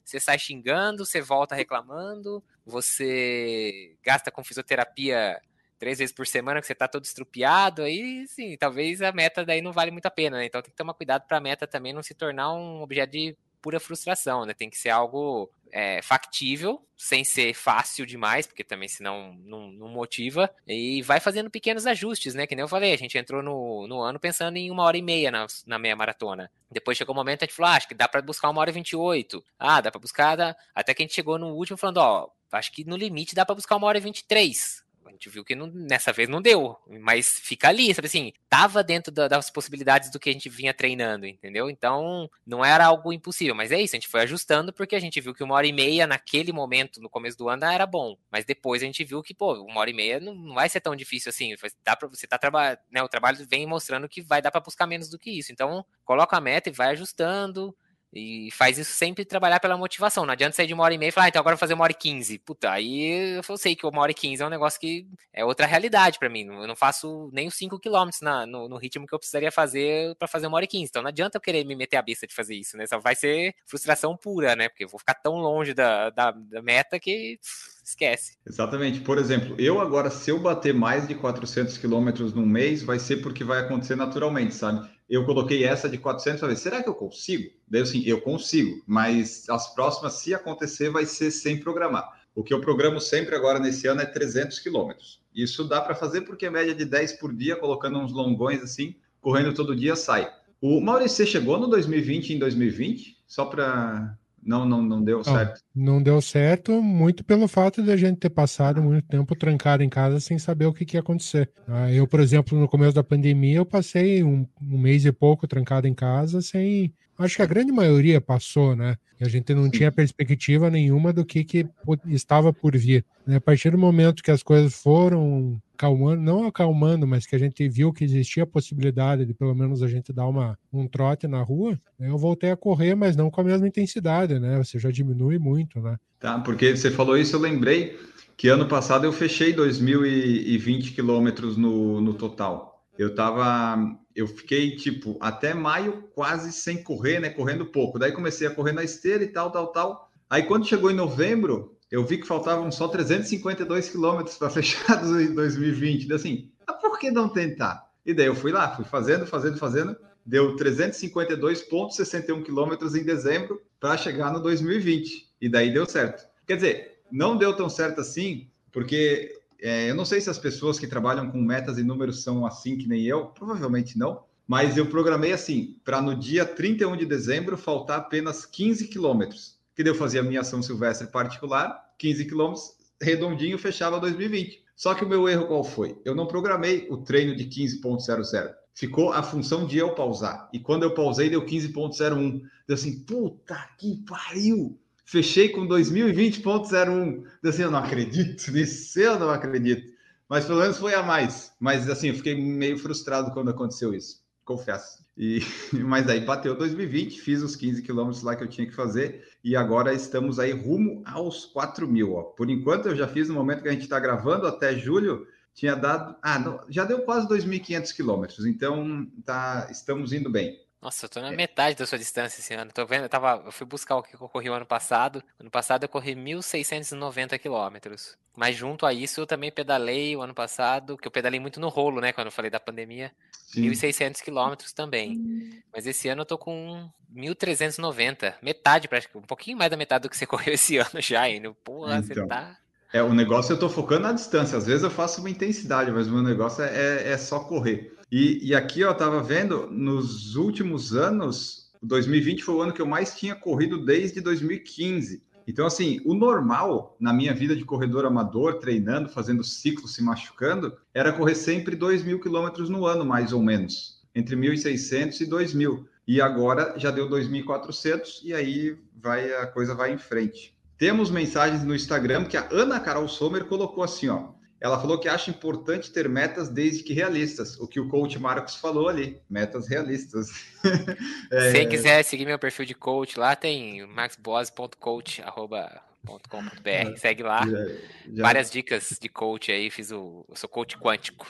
C: você sai xingando, você volta reclamando, você gasta com fisioterapia três vezes por semana que você tá todo estrupiado, aí sim, talvez a meta daí não vale muito a pena, né? Então tem que tomar cuidado para a meta também não se tornar um objeto de pura frustração, né? Tem que ser algo é, factível, sem ser fácil demais, porque também senão não, não, motiva, e vai fazendo pequenos ajustes, né? Que nem eu falei, a gente entrou no, no ano pensando em uma hora e meia na, na meia maratona. Depois chegou o um momento, a gente falou, ah, acho que dá para buscar uma hora e vinte e oito. Ah, dá para buscar, dá... até que a gente chegou no último falando, ó, acho que no limite dá para buscar uma hora e vinte e três gente viu que não, nessa vez não deu, mas fica ali, sabe assim, tava dentro da, das possibilidades do que a gente vinha treinando, entendeu? Então, não era algo impossível, mas é isso, a gente foi ajustando porque a gente viu que uma hora e meia naquele momento, no começo do ano, era bom, mas depois a gente viu que, pô, uma hora e meia não, não vai ser tão difícil assim, dá para você tá trabalhando, né, o trabalho vem mostrando que vai dar para buscar menos do que isso, então, coloca a meta e vai ajustando, e faz isso sempre trabalhar pela motivação. Não adianta sair de uma hora e meia e falar, ah, então agora vou fazer uma hora e quinze. Puta, aí eu sei que uma hora e quinze é um negócio que é outra realidade para mim. Eu não faço nem os cinco quilômetros no, no, ritmo que eu precisaria fazer para fazer uma hora e quinze. Então não adianta eu querer me meter a besta de fazer isso, né? Só vai ser frustração pura, né? Porque eu vou ficar tão longe da, da, da meta que esquece.
A: Exatamente. Por exemplo, eu agora, se eu bater mais de 400 quilômetros num mês, vai ser porque vai acontecer naturalmente, sabe? eu coloquei essa de 400 para ver, será que eu consigo? Daí assim, eu consigo, mas as próximas, se acontecer, vai ser sem programar. O que eu programo sempre agora nesse ano é 300 quilômetros. Isso dá para fazer porque é média de 10 por dia, colocando uns longões assim, correndo todo dia sai. O Maurício, você chegou no 2020 em 2020? Só para não, não, não deu certo.
B: Não, não deu certo, muito pelo fato de a gente ter passado muito tempo trancado em casa sem saber o que, que ia acontecer. Ah, eu, por exemplo, no começo da pandemia, eu passei um, um mês e pouco trancado em casa sem. Acho que a grande maioria passou, né? E a gente não tinha perspectiva nenhuma do que, que estava por vir. A partir do momento que as coisas foram acalmando, não acalmando, mas que a gente viu que existia a possibilidade de pelo menos a gente dar uma, um trote na rua, né, eu voltei a correr, mas não com a mesma intensidade, né? Você já diminui muito, né?
A: Tá, porque você falou isso, eu lembrei que ano passado eu fechei 2.020 quilômetros no, no total. Eu tava, eu fiquei tipo até maio quase sem correr, né? Correndo pouco. Daí comecei a correr na esteira e tal, tal, tal. Aí quando chegou em novembro, eu vi que faltavam só 352 quilômetros para fechar 2020. Daí assim, ah, por que não tentar? E daí eu fui lá, fui fazendo, fazendo, fazendo, deu 352,61 quilômetros em dezembro para chegar no 2020. E daí deu certo. Quer dizer, não deu tão certo assim, porque é, eu não sei se as pessoas que trabalham com metas e números são assim que nem eu, provavelmente não, mas eu programei assim, para no dia 31 de dezembro faltar apenas 15 quilômetros que eu fazia a minha ação silvestre particular, 15 quilômetros, redondinho, fechava 2020. Só que o meu erro qual foi? Eu não programei o treino de 15.00. Ficou a função de eu pausar. E quando eu pausei, deu 15.01. Deu assim, puta que pariu! Fechei com 2020.01. Deu assim, eu não acredito nisso, eu não acredito. Mas pelo menos foi a mais. Mas assim, eu fiquei meio frustrado quando aconteceu isso. Confesso. E, [laughs] mas aí bateu 2020, fiz os 15 quilômetros lá que eu tinha que fazer e agora estamos aí rumo aos 4 mil. Ó. Por enquanto eu já fiz no momento que a gente está gravando, até julho, tinha dado. Ah, não, já deu quase 2.500 quilômetros, então tá, estamos indo bem.
C: Nossa, eu tô na é. metade da sua distância esse ano. Tô vendo, eu, tava, eu fui buscar o que eu corri o ano passado. Ano passado eu corri 1.690 quilômetros. Mas junto a isso eu também pedalei o ano passado, que eu pedalei muito no rolo, né? Quando eu falei da pandemia. 1.600 quilômetros também. Mas esse ano eu tô com 1.390. Metade, praticamente. Um pouquinho mais da metade do que você [laughs] correu esse ano já, indo. Porra, então. você tá.
A: É, o negócio eu tô focando na distância. Às vezes eu faço uma intensidade, mas o meu negócio é, é, é só correr. E, e aqui eu estava vendo, nos últimos anos, 2020 foi o ano que eu mais tinha corrido desde 2015. Então, assim, o normal na minha vida de corredor amador, treinando, fazendo ciclo, se machucando, era correr sempre 2 mil quilômetros no ano, mais ou menos, entre 1.600 e 2.000. E agora já deu 2.400 e aí vai a coisa vai em frente. Temos mensagens no Instagram que a Ana Carol Sommer colocou assim, ó. Ela falou que acha importante ter metas desde que realistas, o que o coach Marcos falou ali, metas realistas. [laughs]
C: é... Se quiser seguir meu perfil de coach, lá tem maxboas.coach.com.br, segue lá. Já, já... Várias dicas de coach aí, fiz o, eu sou coach quântico.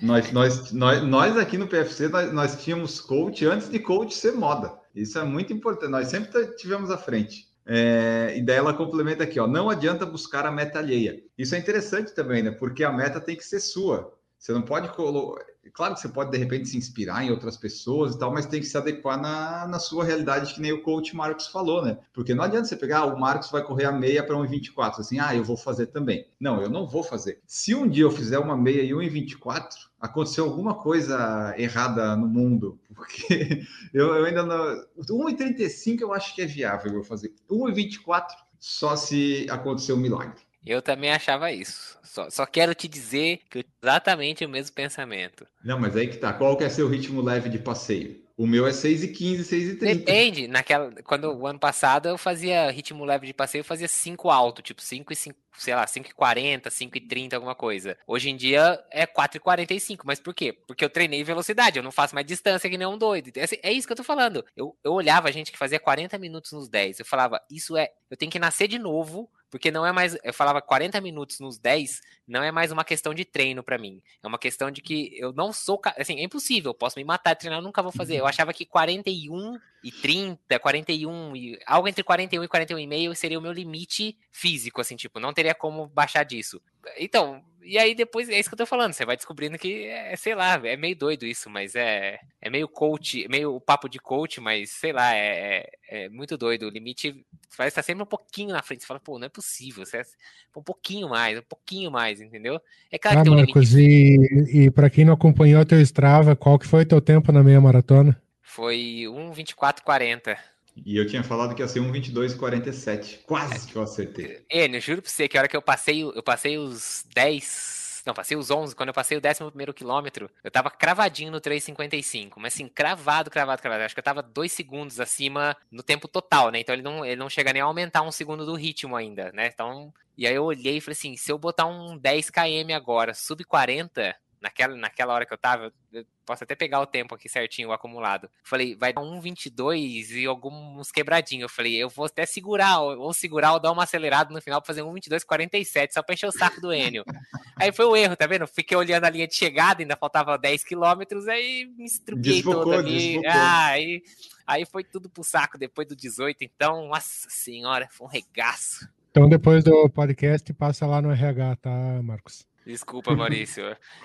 A: Nós, nós, nós, nós aqui no PFC, nós, nós tínhamos coach antes de coach ser moda. Isso é muito importante, nós sempre tivemos à frente. É, e daí ela complementa aqui, ó, não adianta buscar a meta alheia. Isso é interessante também, né? Porque a meta tem que ser sua. Você não pode colocar. Claro que você pode, de repente, se inspirar em outras pessoas e tal, mas tem que se adequar na, na sua realidade, que nem o coach Marcos falou, né? Porque não adianta você pegar, ah, o Marcos vai correr a meia para 1,24, assim, ah, eu vou fazer também. Não, eu não vou fazer. Se um dia eu fizer uma meia e 1,24, aconteceu alguma coisa errada no mundo, [laughs] porque eu, eu ainda não. 1,35 eu acho que é viável eu fazer. 1,24 só se acontecer um milagre.
C: Eu também achava isso. Só, só quero te dizer que exatamente o mesmo pensamento.
A: Não, mas aí que tá. Qual que é seu ritmo leve de passeio? O meu é 6 e 15, 6 e 30.
C: Depende. Naquela, quando o ano passado eu fazia ritmo leve de passeio, eu fazia 5 alto, tipo 5 e 5, sei lá, 5 e 40, 5 e 30, alguma coisa. Hoje em dia é 4 e 45, mas por quê? Porque eu treinei velocidade, eu não faço mais distância que nem um doido. É, é isso que eu tô falando. Eu, eu olhava a gente que fazia 40 minutos nos 10, eu falava, isso é, eu tenho que nascer de novo porque não é mais, eu falava 40 minutos nos 10, não é mais uma questão de treino para mim. É uma questão de que eu não sou, assim, é impossível, eu posso me matar treinar, eu nunca vou fazer. Eu uhum. achava que 41 e 30, 41 e algo entre 41 e 41 e meio seria o meu limite físico, assim, tipo, não teria como baixar disso. Então, e aí depois, é isso que eu tô falando, você vai descobrindo que, é, sei lá, é meio doido isso, mas é, é meio coach, meio papo de coach, mas sei lá, é, é, é muito doido. O limite vai estar sempre um pouquinho na frente. Você fala, pô, não é possível, você é um pouquinho mais, um pouquinho mais, entendeu?
B: É claro ah, que tem um Marcos, limite. E, e para quem não acompanhou teu Strava, qual que foi o teu tempo na meia maratona?
C: Foi 1,24,40.
A: E eu tinha falado que ia ser 1,22,47. Quase que eu acertei.
C: Enio, juro pra você que a hora que eu passei, eu passei os 10. Não, passei os 11. Quando eu passei o 11 quilômetro, eu tava cravadinho no 3,55. Mas assim, cravado, cravado, cravado. Acho que eu tava dois segundos acima no tempo total, né? Então ele não, ele não chega nem a aumentar um segundo do ritmo ainda, né? Então. E aí eu olhei e falei assim: se eu botar um 10 km agora, sub 40, naquela, naquela hora que eu tava, eu posso até pegar o tempo aqui certinho, o acumulado. Falei, vai dar um 22 e alguns quebradinhos. Eu falei, eu vou até segurar, ou segurar ou dar uma acelerada no final pra fazer um 22 47, só pra encher o saco do Enio. [laughs] aí foi o erro, tá vendo? Fiquei olhando a linha de chegada, ainda faltava 10 quilômetros, aí me estrupiei todo ali. Ah, aí, aí foi tudo pro saco depois do 18, então, nossa senhora, foi um regaço.
B: Então, depois do podcast, passa lá no RH, tá, Marcos?
C: Desculpa, Maurício.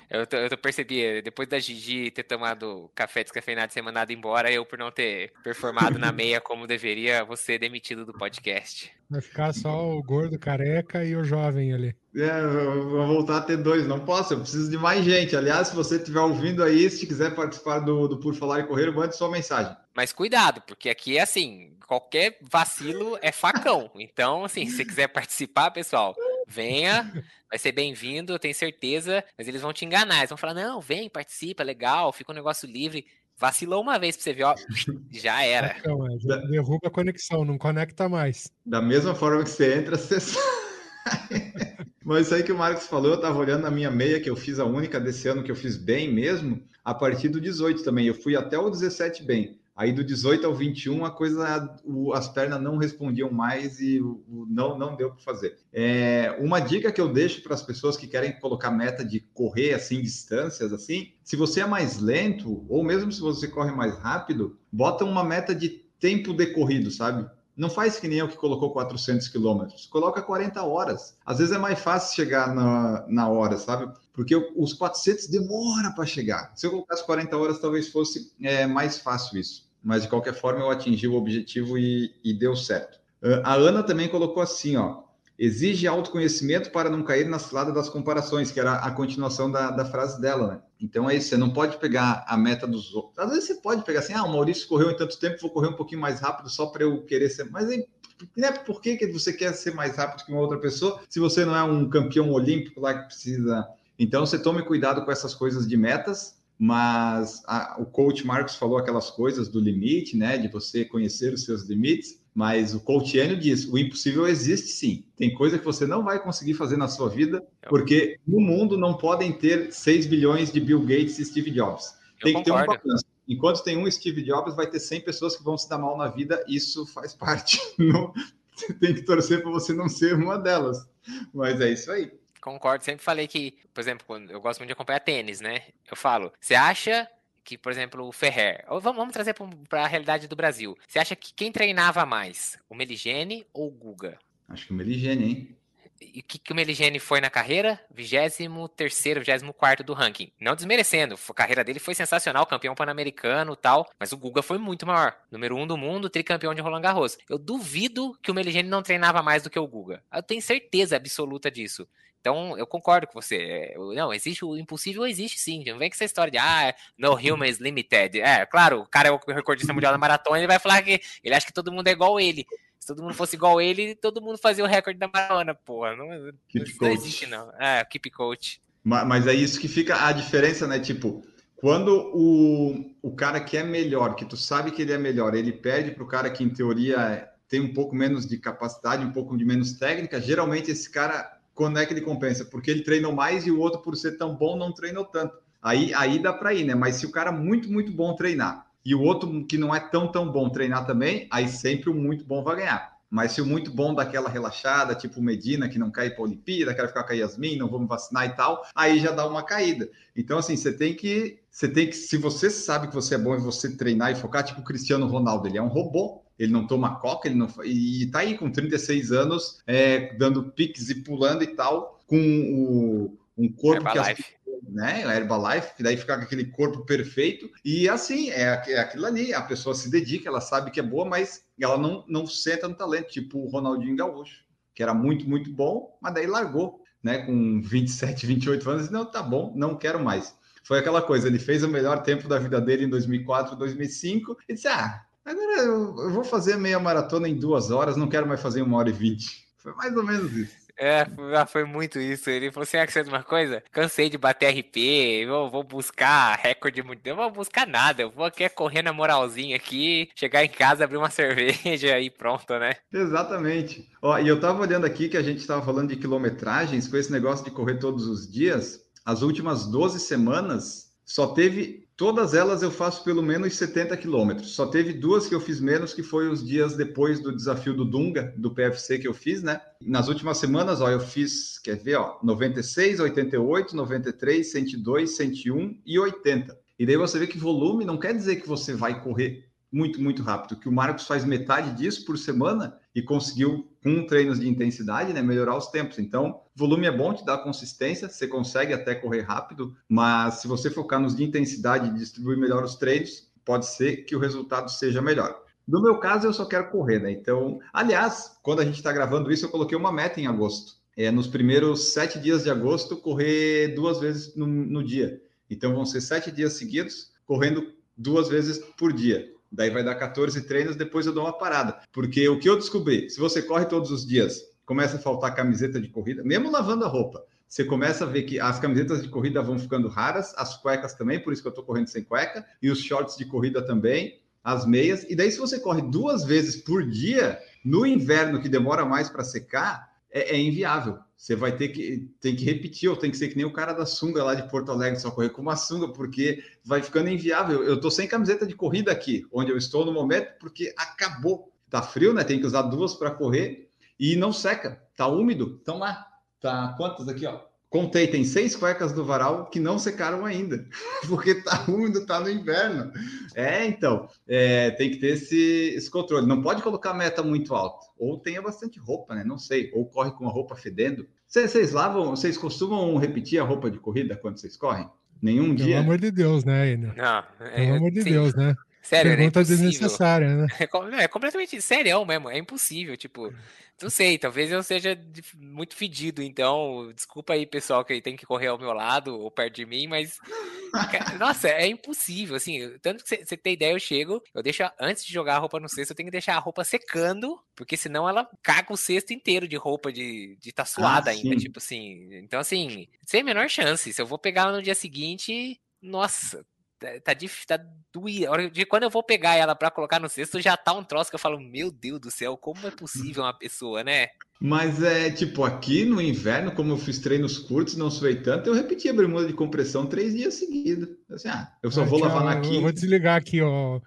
C: eu, tô, eu percebi, depois da Gigi ter tomado café descafeinado e ser mandado embora, eu, por não ter performado na meia como deveria, vou ser demitido do podcast.
B: Vai ficar só o gordo careca e o jovem ali.
A: É, eu vou voltar a ter dois. Não posso, eu preciso de mais gente. Aliás, se você estiver ouvindo aí, se quiser participar do, do Por Falar e Correr, mande sua mensagem.
C: Mas cuidado, porque aqui é assim, qualquer vacilo é facão. Então, assim, se você quiser participar, pessoal, venha, vai ser bem-vindo, eu tenho certeza, mas eles vão te enganar, eles vão falar, não, vem, participa, legal, fica um negócio livre. Vacilou uma vez pra você ver, ó, [laughs] já era.
B: É, já derruba a conexão, não conecta mais.
A: Da mesma forma que você entra, você [laughs] Mas isso aí que o Marcos falou, eu tava olhando na minha meia, que eu fiz a única desse ano que eu fiz bem mesmo, a partir do 18 também. Eu fui até o 17 bem. Aí do 18 ao 21 a coisa, o, as pernas não respondiam mais e o, o não não deu para fazer. É, uma dica que eu deixo para as pessoas que querem colocar meta de correr assim distâncias assim, se você é mais lento ou mesmo se você corre mais rápido, bota uma meta de tempo decorrido, sabe? Não faz que nem eu que colocou 400 quilômetros, coloca 40 horas. Às vezes é mais fácil chegar na, na hora, sabe? Porque os 400 demora para chegar. Se eu colocasse 40 horas, talvez fosse é, mais fácil isso. Mas de qualquer forma, eu atingi o objetivo e, e deu certo. A Ana também colocou assim, ó. Exige autoconhecimento para não cair na cilada das comparações, que era a continuação da, da frase dela, né? Então é isso, você não pode pegar a meta dos outros. Às vezes você pode pegar assim, ah, o Maurício correu em tanto tempo, vou correr um pouquinho mais rápido só para eu querer ser. Mas aí, né, por que, que você quer ser mais rápido que uma outra pessoa se você não é um campeão olímpico lá que precisa. Então você tome cuidado com essas coisas de metas, mas a, o coach Marcos falou aquelas coisas do limite, né, de você conhecer os seus limites. Mas o coachiano diz: o impossível existe sim. Tem coisa que você não vai conseguir fazer na sua vida, porque no mundo não podem ter 6 bilhões de Bill Gates e Steve Jobs.
C: Eu tem que concordo. ter um
A: balanço. Enquanto tem um Steve Jobs, vai ter 100 pessoas que vão se dar mal na vida. Isso faz [laughs] parte. Não, você [laughs] tem que torcer para você não ser uma delas. Mas é isso aí.
C: Concordo. Sempre falei que, por exemplo, quando eu gosto muito de acompanhar tênis, né? Eu falo, você acha que, por exemplo, o Ferrer. Vamos, vamos trazer para a realidade do Brasil. Você acha que quem treinava mais, o Meligene ou o Guga?
A: Acho que o Meligene, hein?
C: E o que, que o Meligene foi na carreira? 23 24 do ranking. Não desmerecendo, a carreira dele foi sensacional, campeão pan-americano tal, mas o Guga foi muito maior. Número um do mundo, tricampeão de Roland Garros. Eu duvido que o Meligene não treinava mais do que o Guga. Eu tenho certeza absoluta disso. Então, eu concordo com você. É, não, existe o impossível, existe sim. Não vem com essa história de, ah, no human is limited. É, claro, o cara é o recordista mundial da maratona, ele vai falar que ele acha que todo mundo é igual ele. Se todo mundo fosse igual ele, todo mundo fazia o recorde da maratona, porra. Não, não, não existe, não. É, keep coach.
A: Mas, mas é isso que fica a diferença, né? Tipo, quando o, o cara que é melhor, que tu sabe que ele é melhor, ele pede para o cara que, em teoria, tem um pouco menos de capacidade, um pouco de menos técnica, geralmente esse cara quando é que ele compensa? Porque ele treinou mais e o outro, por ser tão bom, não treinou tanto. Aí, aí dá para ir, né? Mas se o cara muito, muito bom treinar e o outro que não é tão, tão bom treinar também, aí sempre o muito bom vai ganhar. Mas se o muito bom daquela relaxada, tipo Medina, que não cai para a Olimpíada, quer ficar com a Yasmin, não vamos vacinar e tal, aí já dá uma caída. Então, assim, você tem que. Você tem que. Se você sabe que você é bom e você treinar e focar, tipo o Cristiano Ronaldo, ele é um robô ele não toma coca, ele não e tá aí com 36 anos, é, dando piques e pulando e tal, com o, um corpo
C: Herbalife.
A: que as, né, a Herbalife, que daí fica com aquele corpo perfeito, e assim, é, é aquilo ali, a pessoa se dedica, ela sabe que é boa, mas ela não, não senta no talento, tipo o Ronaldinho Gaúcho, que era muito, muito bom, mas daí largou, né, com 27, 28 anos, e não, tá bom, não quero mais. Foi aquela coisa, ele fez o melhor tempo da vida dele em 2004, 2005, e disse, ah, Agora eu, vou fazer meia maratona em duas horas, não quero mais fazer uma hora e vinte. Foi mais ou menos isso.
C: É, foi muito isso. Ele falou assim: ah, que uma coisa? Cansei de bater RP, eu vou buscar recorde muito. Eu vou buscar nada, eu vou aqui correr na moralzinha aqui, chegar em casa, abrir uma [laughs] cerveja e pronto, né?
A: Exatamente. Ó, e eu tava olhando aqui que a gente estava falando de quilometragens, com esse negócio de correr todos os dias. As últimas 12 semanas só teve Todas elas eu faço pelo menos 70 quilômetros. Só teve duas que eu fiz menos, que foi os dias depois do desafio do Dunga, do PFC que eu fiz, né? Nas últimas semanas, ó, eu fiz, quer ver, ó, 96, 88, 93, 102, 101 e 80. E daí você vê que volume não quer dizer que você vai correr muito, muito rápido. Que o Marcos faz metade disso por semana e conseguiu, com treinos de intensidade, né, melhorar os tempos. Então, volume é bom, te dá consistência, você consegue até correr rápido, mas se você focar nos de intensidade e distribuir melhor os treinos, pode ser que o resultado seja melhor. No meu caso, eu só quero correr, né? Então, aliás, quando a gente está gravando isso, eu coloquei uma meta em agosto. É, nos primeiros sete dias de agosto, correr duas vezes no, no dia. Então, vão ser sete dias seguidos, correndo duas vezes por dia. Daí vai dar 14 treinos, depois eu dou uma parada. Porque o que eu descobri, se você corre todos os dias, começa a faltar camiseta de corrida, mesmo lavando a roupa, você começa a ver que as camisetas de corrida vão ficando raras, as cuecas também, por isso que eu estou correndo sem cueca, e os shorts de corrida também, as meias. E daí, se você corre duas vezes por dia, no inverno, que demora mais para secar, é, é, inviável. Você vai ter que, tem que repetir, ou tem que ser que nem o cara da sunga lá de Porto Alegre, só correr com uma sunga, porque vai ficando inviável. Eu tô sem camiseta de corrida aqui, onde eu estou no momento, porque acabou. Tá frio, né? Tem que usar duas para correr e não seca. Tá úmido. Então lá, tá quantas aqui, ó? Contei, tem seis cuecas do varal que não secaram ainda, [laughs] porque tá úmido, tá no inverno. É, então, é, tem que ter esse, esse controle. Não pode colocar meta muito alta. Ou tenha bastante roupa, né? Não sei. Ou corre com a roupa fedendo. Vocês lavam, vocês costumam repetir a roupa de corrida quando vocês correm? Nenhum
B: Pelo
A: dia?
B: amor de Deus, né, Iner?
C: Não,
B: Pelo
C: é,
B: amor de
C: sim.
B: Deus, né?
C: Sério, era
B: Pergunta
C: impossível.
B: desnecessária, né? [laughs]
C: É, é completamente sério mesmo, é impossível, tipo, não sei, talvez eu seja muito fedido, então, desculpa aí, pessoal, que tem que correr ao meu lado ou perto de mim, mas, [laughs] nossa, é impossível, assim, tanto que você tem ideia, eu chego, eu deixo, antes de jogar a roupa no cesto, eu tenho que deixar a roupa secando, porque senão ela caga o cesto inteiro de roupa, de de tá suada ainda,
A: sim.
C: tipo assim, então, assim, sem a menor chance, se eu vou pegar ela no dia seguinte, nossa, tá, tá difícil, tá doído. A hora de quando eu vou pegar ela pra colocar no cesto, já tá um troço que eu falo, meu Deus do céu, como é possível uma pessoa, né?
A: Mas é tipo, aqui no inverno, como eu fiz treinos curtos, não suei tanto, eu repeti a bermuda de compressão três dias seguidos. Assim, ah, eu só
B: Ah,
A: vou
B: tchau,
A: lavar na
B: Eu vou
A: quinta.
B: desligar aqui, ó.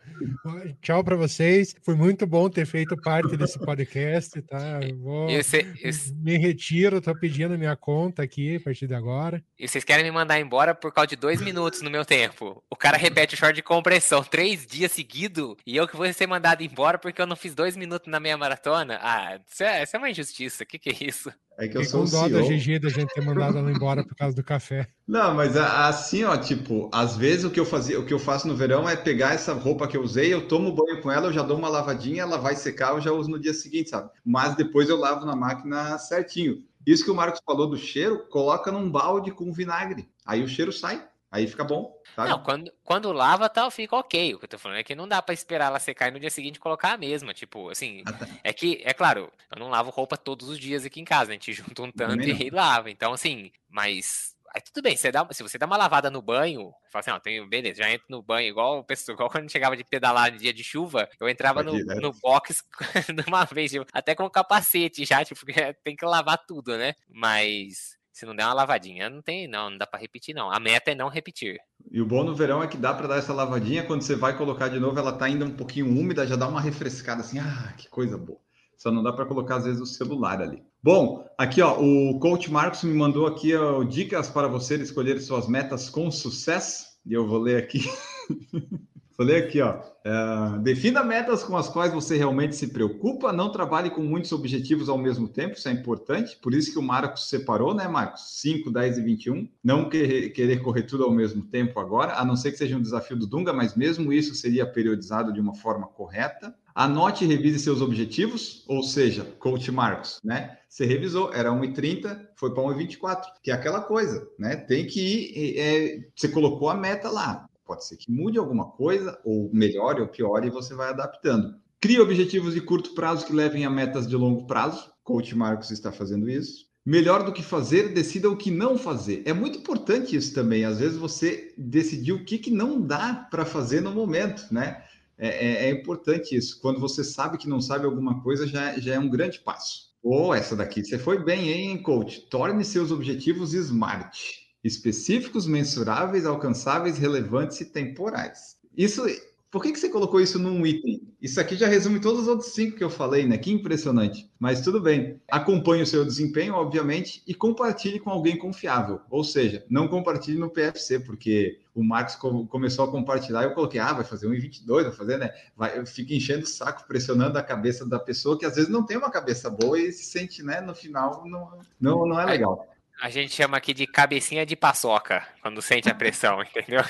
B: Tchau para vocês. Foi muito bom ter feito parte desse podcast, tá? Eu vou
C: E, você- e c-
B: me retiro, tô pedindo minha conta aqui a partir de agora.
C: e vocês querem me mandar embora por causa de dois minutos no meu tempo. O cara repete o short de compressão três dias seguidos e eu que vou ser mandado embora porque eu não fiz dois minutos na minha maratona. Ah, isso é, isso é uma injustiça. O que, que é isso?
A: É que eu
B: Fiquei
A: sou
B: com
A: o
B: dó da
A: CEO.
B: Gigi da gente ter mandado ela embora por causa do café.
A: Não, mas assim, ó, tipo, às vezes o que eu fazia, o que eu faço no verão é pegar essa roupa que eu usei, eu tomo banho com ela, eu já dou uma lavadinha, ela vai secar, eu já uso no dia seguinte, sabe? Mas depois eu lavo na máquina certinho. Isso que o Marcos falou do cheiro, coloca num balde com vinagre. Aí o cheiro sai, aí fica bom, sabe?
C: Não, quando, quando lava tal, fica ok. O que eu tô falando é que não dá pra esperar ela secar e no dia seguinte colocar a mesma. Tipo, assim,
A: Ah, tá.
C: é que, é claro, eu não lavo roupa todos os dias aqui em casa, né? A gente [laughs] junta um tanto e lava. Então, assim, mas. Aí tudo bem, você dá, se você dá uma lavada no banho, fala assim, ó, tenho, beleza, já entro no banho, igual o pessoal, [laughs] igual quando chegava de pedalar no dia de chuva, eu entrava no, no box [laughs] de uma vez, tipo, até com capacete já, tipo, porque tem que lavar tudo, né? Mas se não der uma lavadinha, não tem, não, não dá pra repetir, não. A meta é não repetir.
A: E o bom no verão é que dá para dar essa lavadinha, quando você vai colocar de novo, ela tá ainda um pouquinho úmida, já dá uma refrescada assim, ah, que coisa boa. Só não dá para colocar às vezes o celular ali. Bom, aqui ó, o coach Marcos me mandou aqui ó, dicas para você escolher suas metas com sucesso. E eu vou ler aqui. [laughs] ler aqui, ó. É, defina metas com as quais você realmente se preocupa. Não trabalhe com muitos objetivos ao mesmo tempo, isso é importante. Por isso que o Marcos separou, né, Marcos? 5, 10 e 21. Não querer, querer correr tudo ao mesmo tempo agora, a não ser que seja um desafio do Dunga, mas mesmo isso seria periodizado de uma forma correta. Anote e revise seus objetivos, ou seja, coach Marcos, né? Você revisou, era 1,30, foi para 1,24, que é aquela coisa, né? Tem que ir, é, você colocou a meta lá. Pode ser que mude alguma coisa, ou melhore ou piore, e você vai adaptando. Crie objetivos de curto prazo que levem a metas de longo prazo. Coach Marcos está fazendo isso. Melhor do que fazer, decida o que não fazer. É muito importante isso também. Às vezes você decidiu o que, que não dá para fazer no momento, né? É, é, é, importante isso. Quando você sabe que não sabe alguma coisa, já, já é um grande passo. Ou oh, essa daqui, você foi bem, hein, coach? Torne seus objetivos smart, específicos, mensuráveis, alcançáveis, relevantes e temporais. Isso, por que, que você colocou isso num item? Isso aqui já resume todos os outros cinco que eu falei, né? Que impressionante. Mas tudo bem. Acompanhe o seu desempenho, obviamente, e compartilhe com alguém confiável. Ou seja, não compartilhe no PFC, porque o Marcos começou a compartilhar e eu coloquei, ah, vai fazer 1,22, vai fazer, né? Vai, fica enchendo o saco, pressionando a cabeça da pessoa que às vezes não tem uma cabeça boa e se sente, né? No final, não, não, não é legal.
C: A gente chama aqui de cabecinha de paçoca, quando sente a pressão, entendeu?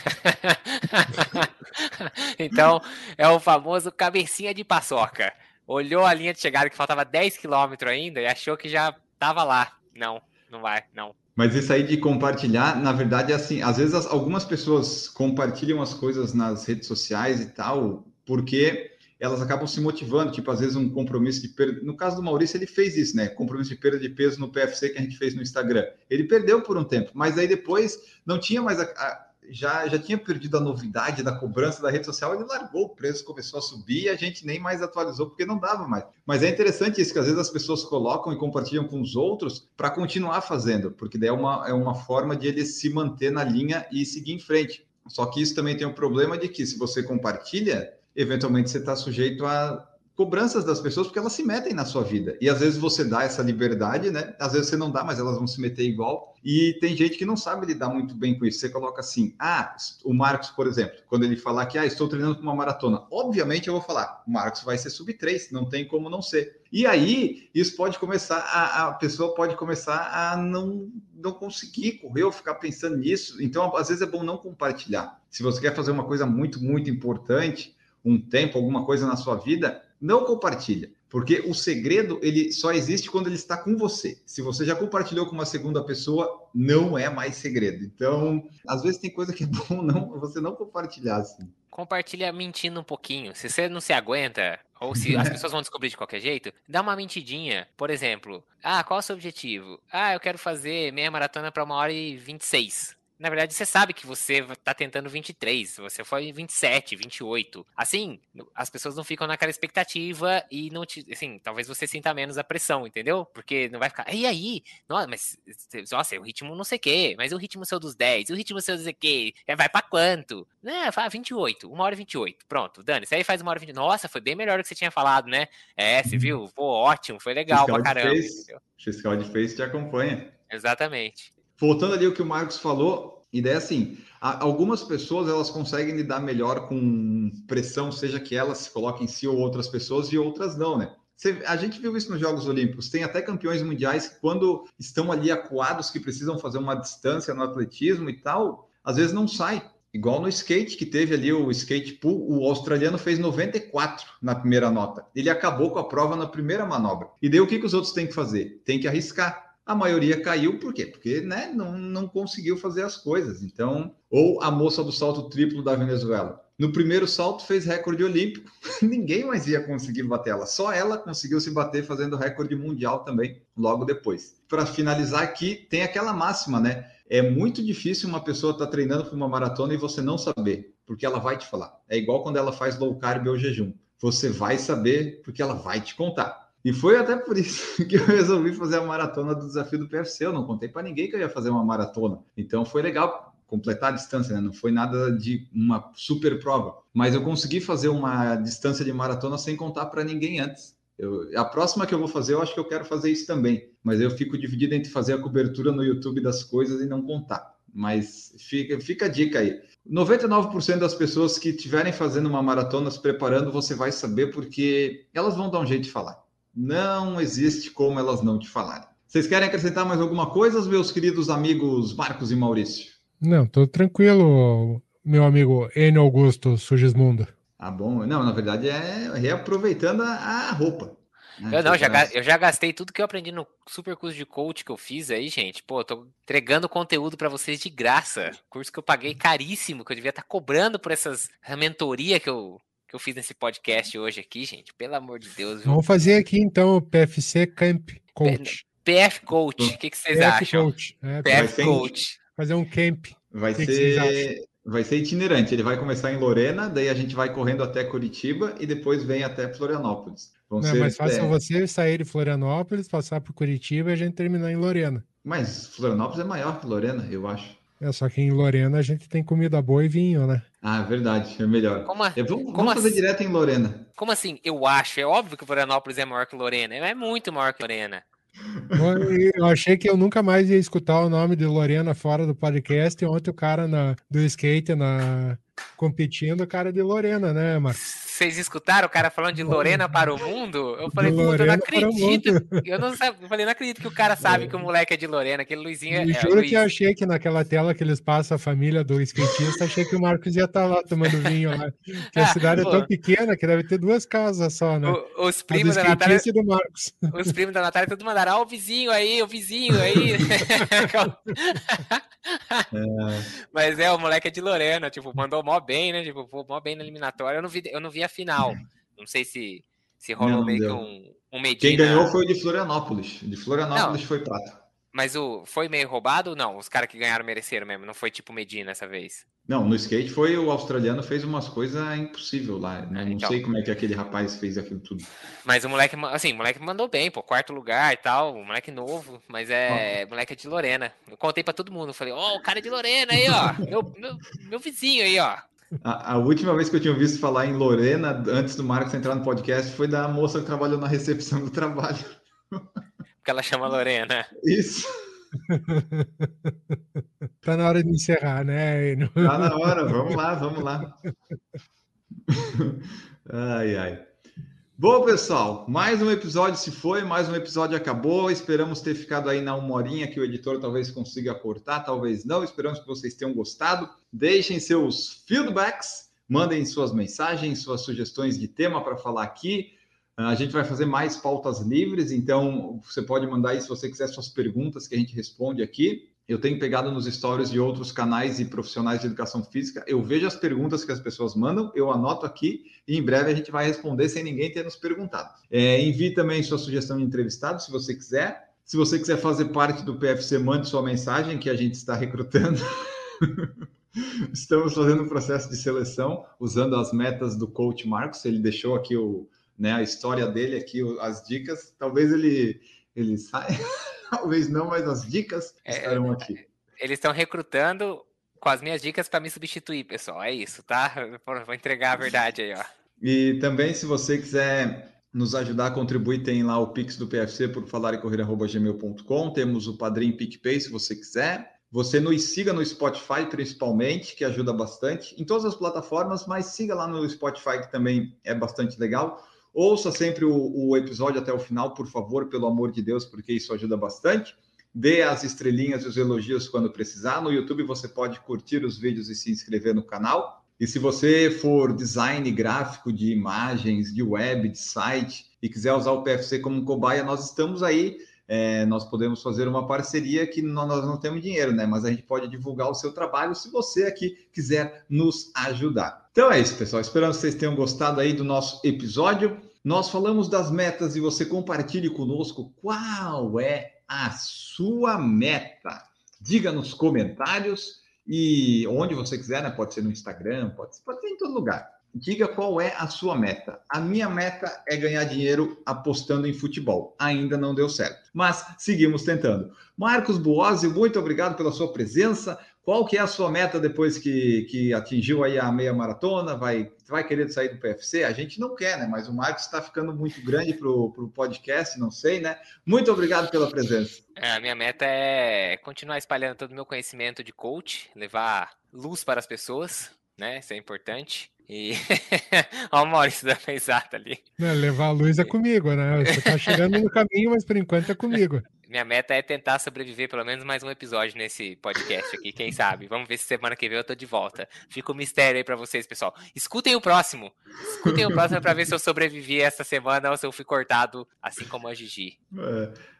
C: [laughs] então, é o famoso cabecinha de paçoca. Olhou a linha de chegada que faltava 10 km ainda e achou que já estava lá. Não, não vai, não.
A: Mas isso aí de compartilhar, na verdade, é assim, às vezes as, algumas pessoas compartilham as coisas nas redes sociais e tal, porque elas acabam se motivando, tipo, às vezes um compromisso de perda. No caso do Maurício, ele fez isso, né? Compromisso de perda de peso no PFC que a gente fez no Instagram. Ele perdeu por um tempo, mas aí depois não tinha mais a, a já, já tinha perdido a novidade da cobrança da rede social, ele largou o preço, começou a subir e a gente nem mais atualizou porque não dava mais. Mas é interessante isso, que às vezes as pessoas colocam e compartilham com os outros para continuar fazendo, porque daí é uma, é uma forma de ele se manter na linha e seguir em frente. Só que isso também tem o problema de que se você compartilha, eventualmente você está sujeito a cobranças das pessoas porque elas se metem na sua vida. E às vezes você dá essa liberdade, né? Às vezes você não dá, mas elas vão se meter igual. E tem gente que não sabe lidar muito bem com isso. Você coloca assim: "Ah, o Marcos, por exemplo, quando ele falar que ah, estou treinando para uma maratona". Obviamente eu vou falar: "O Marcos vai ser sub 3, não tem como não ser". E aí, isso pode começar a, a pessoa pode começar a não não conseguir correr ou ficar pensando nisso. Então, às vezes é bom não compartilhar. Se você quer fazer uma coisa muito muito importante, um tempo, alguma coisa na sua vida, não compartilha, porque o segredo ele só existe quando ele está com você. Se você já compartilhou com uma segunda pessoa, não é mais segredo. Então, às vezes tem coisa que é [laughs] bom não você não compartilhar assim.
C: Compartilha mentindo um pouquinho. Se você não se aguenta, ou se [laughs] as pessoas vão descobrir de qualquer jeito, dá uma mentidinha. Por exemplo, ah, qual é o seu objetivo? Ah, eu quero fazer meia maratona para uma hora e 26. Na verdade, você sabe que você tá tentando 23, você foi 27, 28. Assim, as pessoas não ficam naquela expectativa e não te. Assim, talvez você sinta menos a pressão, entendeu? Porque não vai ficar. E aí? Nossa, mas. Nossa, o ritmo não sei o quê, mas o ritmo seu dos 10, o ritmo seu não sei o quê, é, vai pra quanto? Né, fala 28, 1 hora e 28. Pronto, Dani, você aí faz uma hora e 20. Nossa, foi bem melhor do que você tinha falado, né? É, você viu? Pô, ótimo, foi legal pra caramba.
A: Face, fiscal de Face te acompanha.
C: Exatamente
A: voltando ali o que o Marcos falou, ideia assim, algumas pessoas elas conseguem lidar melhor com pressão, seja que elas se coloquem em si ou outras pessoas, e outras não, né? a gente viu isso nos Jogos Olímpicos. Tem até campeões mundiais que, quando estão ali acuados, que precisam fazer uma distância no atletismo e tal, às vezes não sai. Igual no skate, que teve ali o skate pool, o australiano fez 94 na primeira nota. Ele acabou com a prova na primeira manobra. E daí o que, que os outros têm que fazer? Tem que arriscar a maioria caiu, por quê? Porque né, não, não conseguiu fazer as coisas. Então, ou a moça do salto triplo da Venezuela. No primeiro salto fez recorde olímpico, [laughs] ninguém mais ia conseguir bater ela, só ela conseguiu se bater fazendo recorde mundial também logo depois. Para finalizar aqui, tem aquela máxima, né? É muito difícil uma pessoa estar tá treinando para uma maratona e você não saber, porque ela vai te falar. É igual quando ela faz low carb ou jejum. Você vai saber porque ela vai te contar. E foi até por isso [laughs] que eu resolvi fazer a maratona do desafio do PFC. Eu não contei para ninguém que eu ia fazer uma maratona. Então foi legal completar a distância, né? Não foi nada de uma super prova, mas eu consegui fazer uma distância de maratona sem contar para ninguém antes. Eu, a próxima que eu vou fazer, eu acho que eu quero fazer isso também, mas eu fico dividido entre fazer a cobertura no YouTube das coisas e não contar. Mas fica, fica a dica aí. 99% das pessoas que estiverem fazendo uma maratona se preparando, você vai saber porque elas vão dar um jeito de falar. Não existe como elas não te falarem. Vocês querem acrescentar mais alguma coisa, meus queridos amigos Marcos e Maurício?
B: Não, tô tranquilo, meu amigo Enio Augusto Sugismundo.
A: Ah, bom. Não, na verdade é reaproveitando a, a roupa.
C: Né? Eu não, já, eu já gastei tudo que eu aprendi no super curso de coach que eu fiz aí, gente. Pô, tô entregando conteúdo para vocês de graça. Curso que eu paguei caríssimo, que eu devia estar tá cobrando por essas mentoria que eu que eu fiz nesse podcast hoje aqui, gente. Pelo amor de Deus.
B: Viu? Vamos fazer aqui então o PFC Camp Coach.
C: PF Coach, o que, que vocês PF acham? Coach.
B: É, PF Coach. Fazer um camp.
A: Vai que ser. Que vai ser itinerante. Ele vai começar em Lorena, daí a gente vai correndo até Curitiba e depois vem até Florianópolis.
B: Vão Não, ser, é mais fácil é... você sair de Florianópolis, passar por Curitiba e a gente terminar em Lorena.
A: Mas Florianópolis é maior que Lorena, eu acho.
B: É, só que em Lorena a gente tem comida boa e vinho, né?
A: Ah, verdade, é melhor. Como a... vamos, como vamos fazer assim? direto em Lorena.
C: Como assim? Eu acho. É óbvio que Florianópolis é maior que Lorena. É muito maior que Lorena.
B: Eu achei que eu nunca mais ia escutar o nome de Lorena fora do podcast. E ontem o cara na, do skate na, competindo, o cara de Lorena, né, Marcos?
C: Vocês escutaram o cara falando de Lorena para o mundo? Eu falei, puta, eu não acredito. Eu não sabe, eu falei, não acredito que o cara sabe que o moleque é de Lorena, aquele Luizinho é.
B: juro Luiz. que eu achei que naquela tela que eles passam a família do skatista, achei que o Marcos ia estar tá lá tomando vinho lá. Que a ah, cidade é tão pequena que deve ter duas casas só, né?
C: O, os primos da Natália. do Marcos. Os primos da Natália todos mandaram, ah, o vizinho aí, o vizinho aí. [laughs] é. Mas é, o moleque é de Lorena, tipo, mandou mó bem, né? Tipo, mó bem na eliminatória. Eu não vi, eu não vi a final. Não sei se, se rolou não, meio que um, um Medina...
A: Quem ganhou foi o de Florianópolis. De Florianópolis não, foi prata.
C: Mas o foi meio roubado ou não? Os caras que ganharam mereceram mesmo, não foi tipo Medina essa vez.
A: Não, no skate foi o australiano fez umas coisas impossível lá. Né? Não então, sei como é que aquele rapaz fez aquilo tudo.
C: Mas o moleque, assim, o moleque mandou bem, pô, quarto lugar e tal, o moleque novo, mas é oh. moleque é de Lorena. Eu contei para todo mundo, falei, ó, oh, o cara é de Lorena aí, ó, meu, meu, meu vizinho aí, ó.
A: A, a, última vez que eu tinha visto falar em Lorena, antes do Marcos entrar no podcast, foi da moça que trabalhou na recepção do trabalho.
C: Porque ela chama Lorena.
A: Isso. [laughs]
B: tá na hora de encerrar, né?
A: Tá na hora, vamos lá, vamos lá. [laughs] Ai, ai. Bom, pessoal, mais um episódio se foi, mais um episódio acabou. Esperamos ter ficado aí na uma horinha que o editor talvez consiga cortar, talvez não. Esperamos que vocês tenham gostado. Deixem seus feedbacks, mandem suas mensagens, suas sugestões de tema para falar aqui. A gente vai fazer mais pautas livres, então você pode mandar aí se você quiser suas perguntas que a gente responde aqui. Eu tenho pegado nos stories de outros canais e profissionais de educação física, eu vejo as perguntas que as pessoas mandam, eu anoto aqui e em breve a gente vai responder sem ninguém ter nos perguntado. É, envie também sua sugestão de entrevistado, se você quiser. Se você quiser fazer parte do PFC, mande sua mensagem, que a gente está recrutando. [laughs] Estamos fazendo um processo de seleção usando as metas do coach Marcos. Ele deixou aqui o, né, a história dele aqui, as dicas. Talvez ele, ele saia, [laughs] [laughs] talvez não, mas as dicas é, estarão aqui.
C: Eles estão recrutando com as minhas dicas para me substituir, pessoal. É isso, tá? Vou entregar a verdade aí, ó.
A: E também, se você quiser nos ajudar a contribuir, tem lá o Pix do PFC por falar e correr.gmail.com. Temos o Padrim PicPay, se você quiser. Você nos siga no Spotify, principalmente, que ajuda bastante. Em todas as plataformas, mas siga lá no Spotify, que também é bastante legal. Ouça sempre o, o, episódio até o final, por favor, pelo amor de Deus, porque isso ajuda bastante. Dê as estrelinhas e os elogios quando precisar. No YouTube você pode curtir os vídeos e se inscrever no canal. E se você for design gráfico de imagens, de web, de site e quiser usar o PFC como cobaia, nós estamos aí. É, nós podemos fazer uma parceria que nós não temos dinheiro, né? Mas a gente pode divulgar o seu trabalho se você aqui quiser nos ajudar. Então é isso, pessoal. Esperamos que vocês tenham gostado aí do nosso episódio. Nós falamos das metas e você compartilhe conosco qual é a sua meta. Diga nos comentários e onde você quiser, né? Pode ser no Instagram, pode, pode ser em todo lugar. Diga qual é a sua meta. A minha meta é ganhar dinheiro apostando em futebol. Ainda não deu certo, mas seguimos tentando. Marcos Buozzi, muito obrigado pela sua presença. Qual que é a sua meta depois que, que atingiu aí a meia maratona? Vai, vai querer sair do PFC? A gente não quer, né? Mas o Marcos está ficando muito grande para o podcast, não sei, né? Muito obrigado pela presença.
C: É, a minha meta é continuar espalhando todo o meu conhecimento de coach, levar luz para as pessoas, né? Isso é importante. E [laughs] olha o Maurício da exata ali.
B: Não, levar a luz é comigo, né? Você tá chegando no caminho, mas por enquanto é comigo.
C: Minha meta é tentar sobreviver pelo menos mais um episódio nesse podcast aqui, quem sabe? Vamos ver se semana que vem eu tô de volta. Fica um mistério aí para vocês, pessoal. Escutem o próximo. Escutem o próximo para ver se eu sobrevivi essa semana ou se eu fui cortado, assim como a Gigi.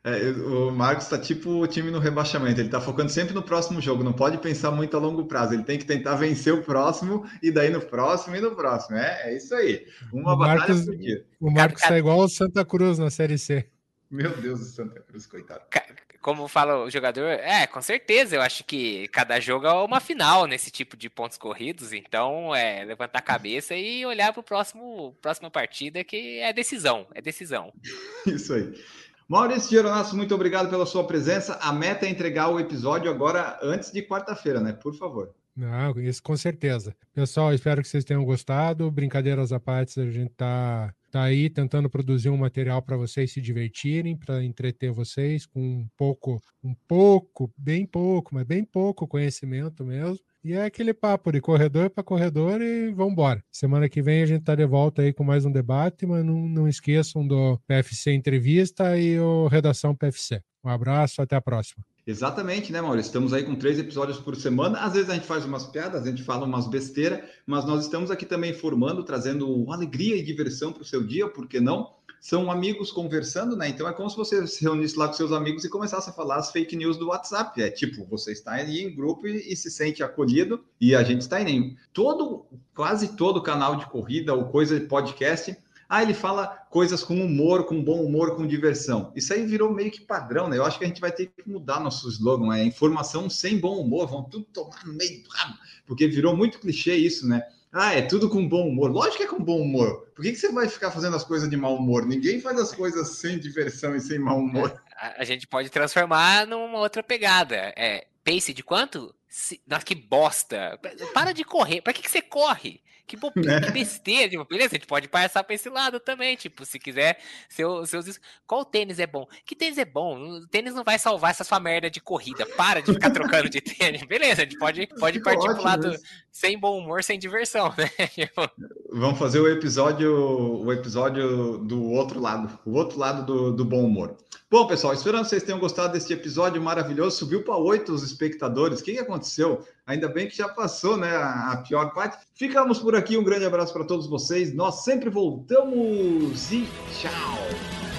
A: É, é, o Marcos tá tipo o time no rebaixamento. Ele tá focando sempre no próximo jogo. Não pode pensar muito a longo prazo. Ele tem que tentar vencer o próximo e daí no próximo e no próximo. É, é isso aí. Uma o batalha Marcos, por dia.
B: O Marcos tá igual o Santa Cruz na Série C.
A: Meu Deus do Santa Cruz, coitado.
C: Como fala o jogador, é, com certeza, eu acho que cada jogo é uma final nesse tipo de pontos corridos, então é levantar a cabeça e olhar para o próximo próxima partida que é decisão, é decisão. [laughs]
A: Isso aí. Maurício Geronasso, muito obrigado pela sua presença. A meta é entregar o episódio agora antes de quarta-feira, né? Por favor.
B: Não, isso com certeza. Pessoal, espero que vocês tenham gostado. Brincadeiras à parte, a gente tá tá aí tentando produzir um material para vocês se divertirem, para entreter vocês com um pouco, um pouco, bem pouco, mas bem pouco conhecimento mesmo. E é aquele papo de corredor para corredor e vamos embora. Semana que vem a gente está de volta aí com mais um debate, mas não, não esqueçam do PFC Entrevista e o Redação PFC. Um abraço, até a próxima.
A: Exatamente, né, Maurício? Estamos aí com três episódios por semana. Às vezes a gente faz umas piadas, a gente fala umas besteiras, mas nós estamos aqui também formando, trazendo alegria e diversão para o seu dia, por que não? São amigos conversando, né? Então é como se você se reunisse lá com seus amigos e começasse a falar as fake news do WhatsApp. É tipo, você está aí em grupo e, e se sente acolhido, e a gente está em todo, quase todo canal de corrida ou coisa de podcast Ah, ele fala coisas com humor, com bom humor, com diversão. Isso aí virou meio que padrão, né? Eu acho que a gente vai ter que mudar nosso slogan, é informação sem bom humor, vão tudo tomar no meio do rabo, porque virou muito clichê isso, né? Ah, é tudo com bom humor. Lógico que é com bom humor. Por que, que você vai ficar fazendo as coisas de mau humor? Ninguém faz as coisas sem diversão e sem mau humor.
C: A, a gente pode transformar numa outra pegada. É, pace de quanto? Se, nossa, que bosta. Para de correr. Para que, que você corre? Que, bobeira, [laughs] que besteira. Tipo, beleza, a gente pode passar para esse lado também. Tipo, se quiser, seu, seus. Qual tênis é bom? Que tênis é bom? O tênis não vai salvar essa sua merda de corrida. Para de ficar trocando de [laughs] tênis. Beleza, a gente pode, pode partir pro lado sem bom humor, sem diversão, né? [laughs]
A: Tipo, Vamos fazer o episódio, o episódio do outro lado, o outro lado do, do bom humor. Bom, pessoal, esperando que vocês tenham gostado deste episódio maravilhoso. Subiu para oito os espectadores. O que, que aconteceu? Ainda bem que já passou, né? A, pior parte. Ficamos por aqui. Um grande abraço para todos vocês. Nós sempre voltamos e tchau.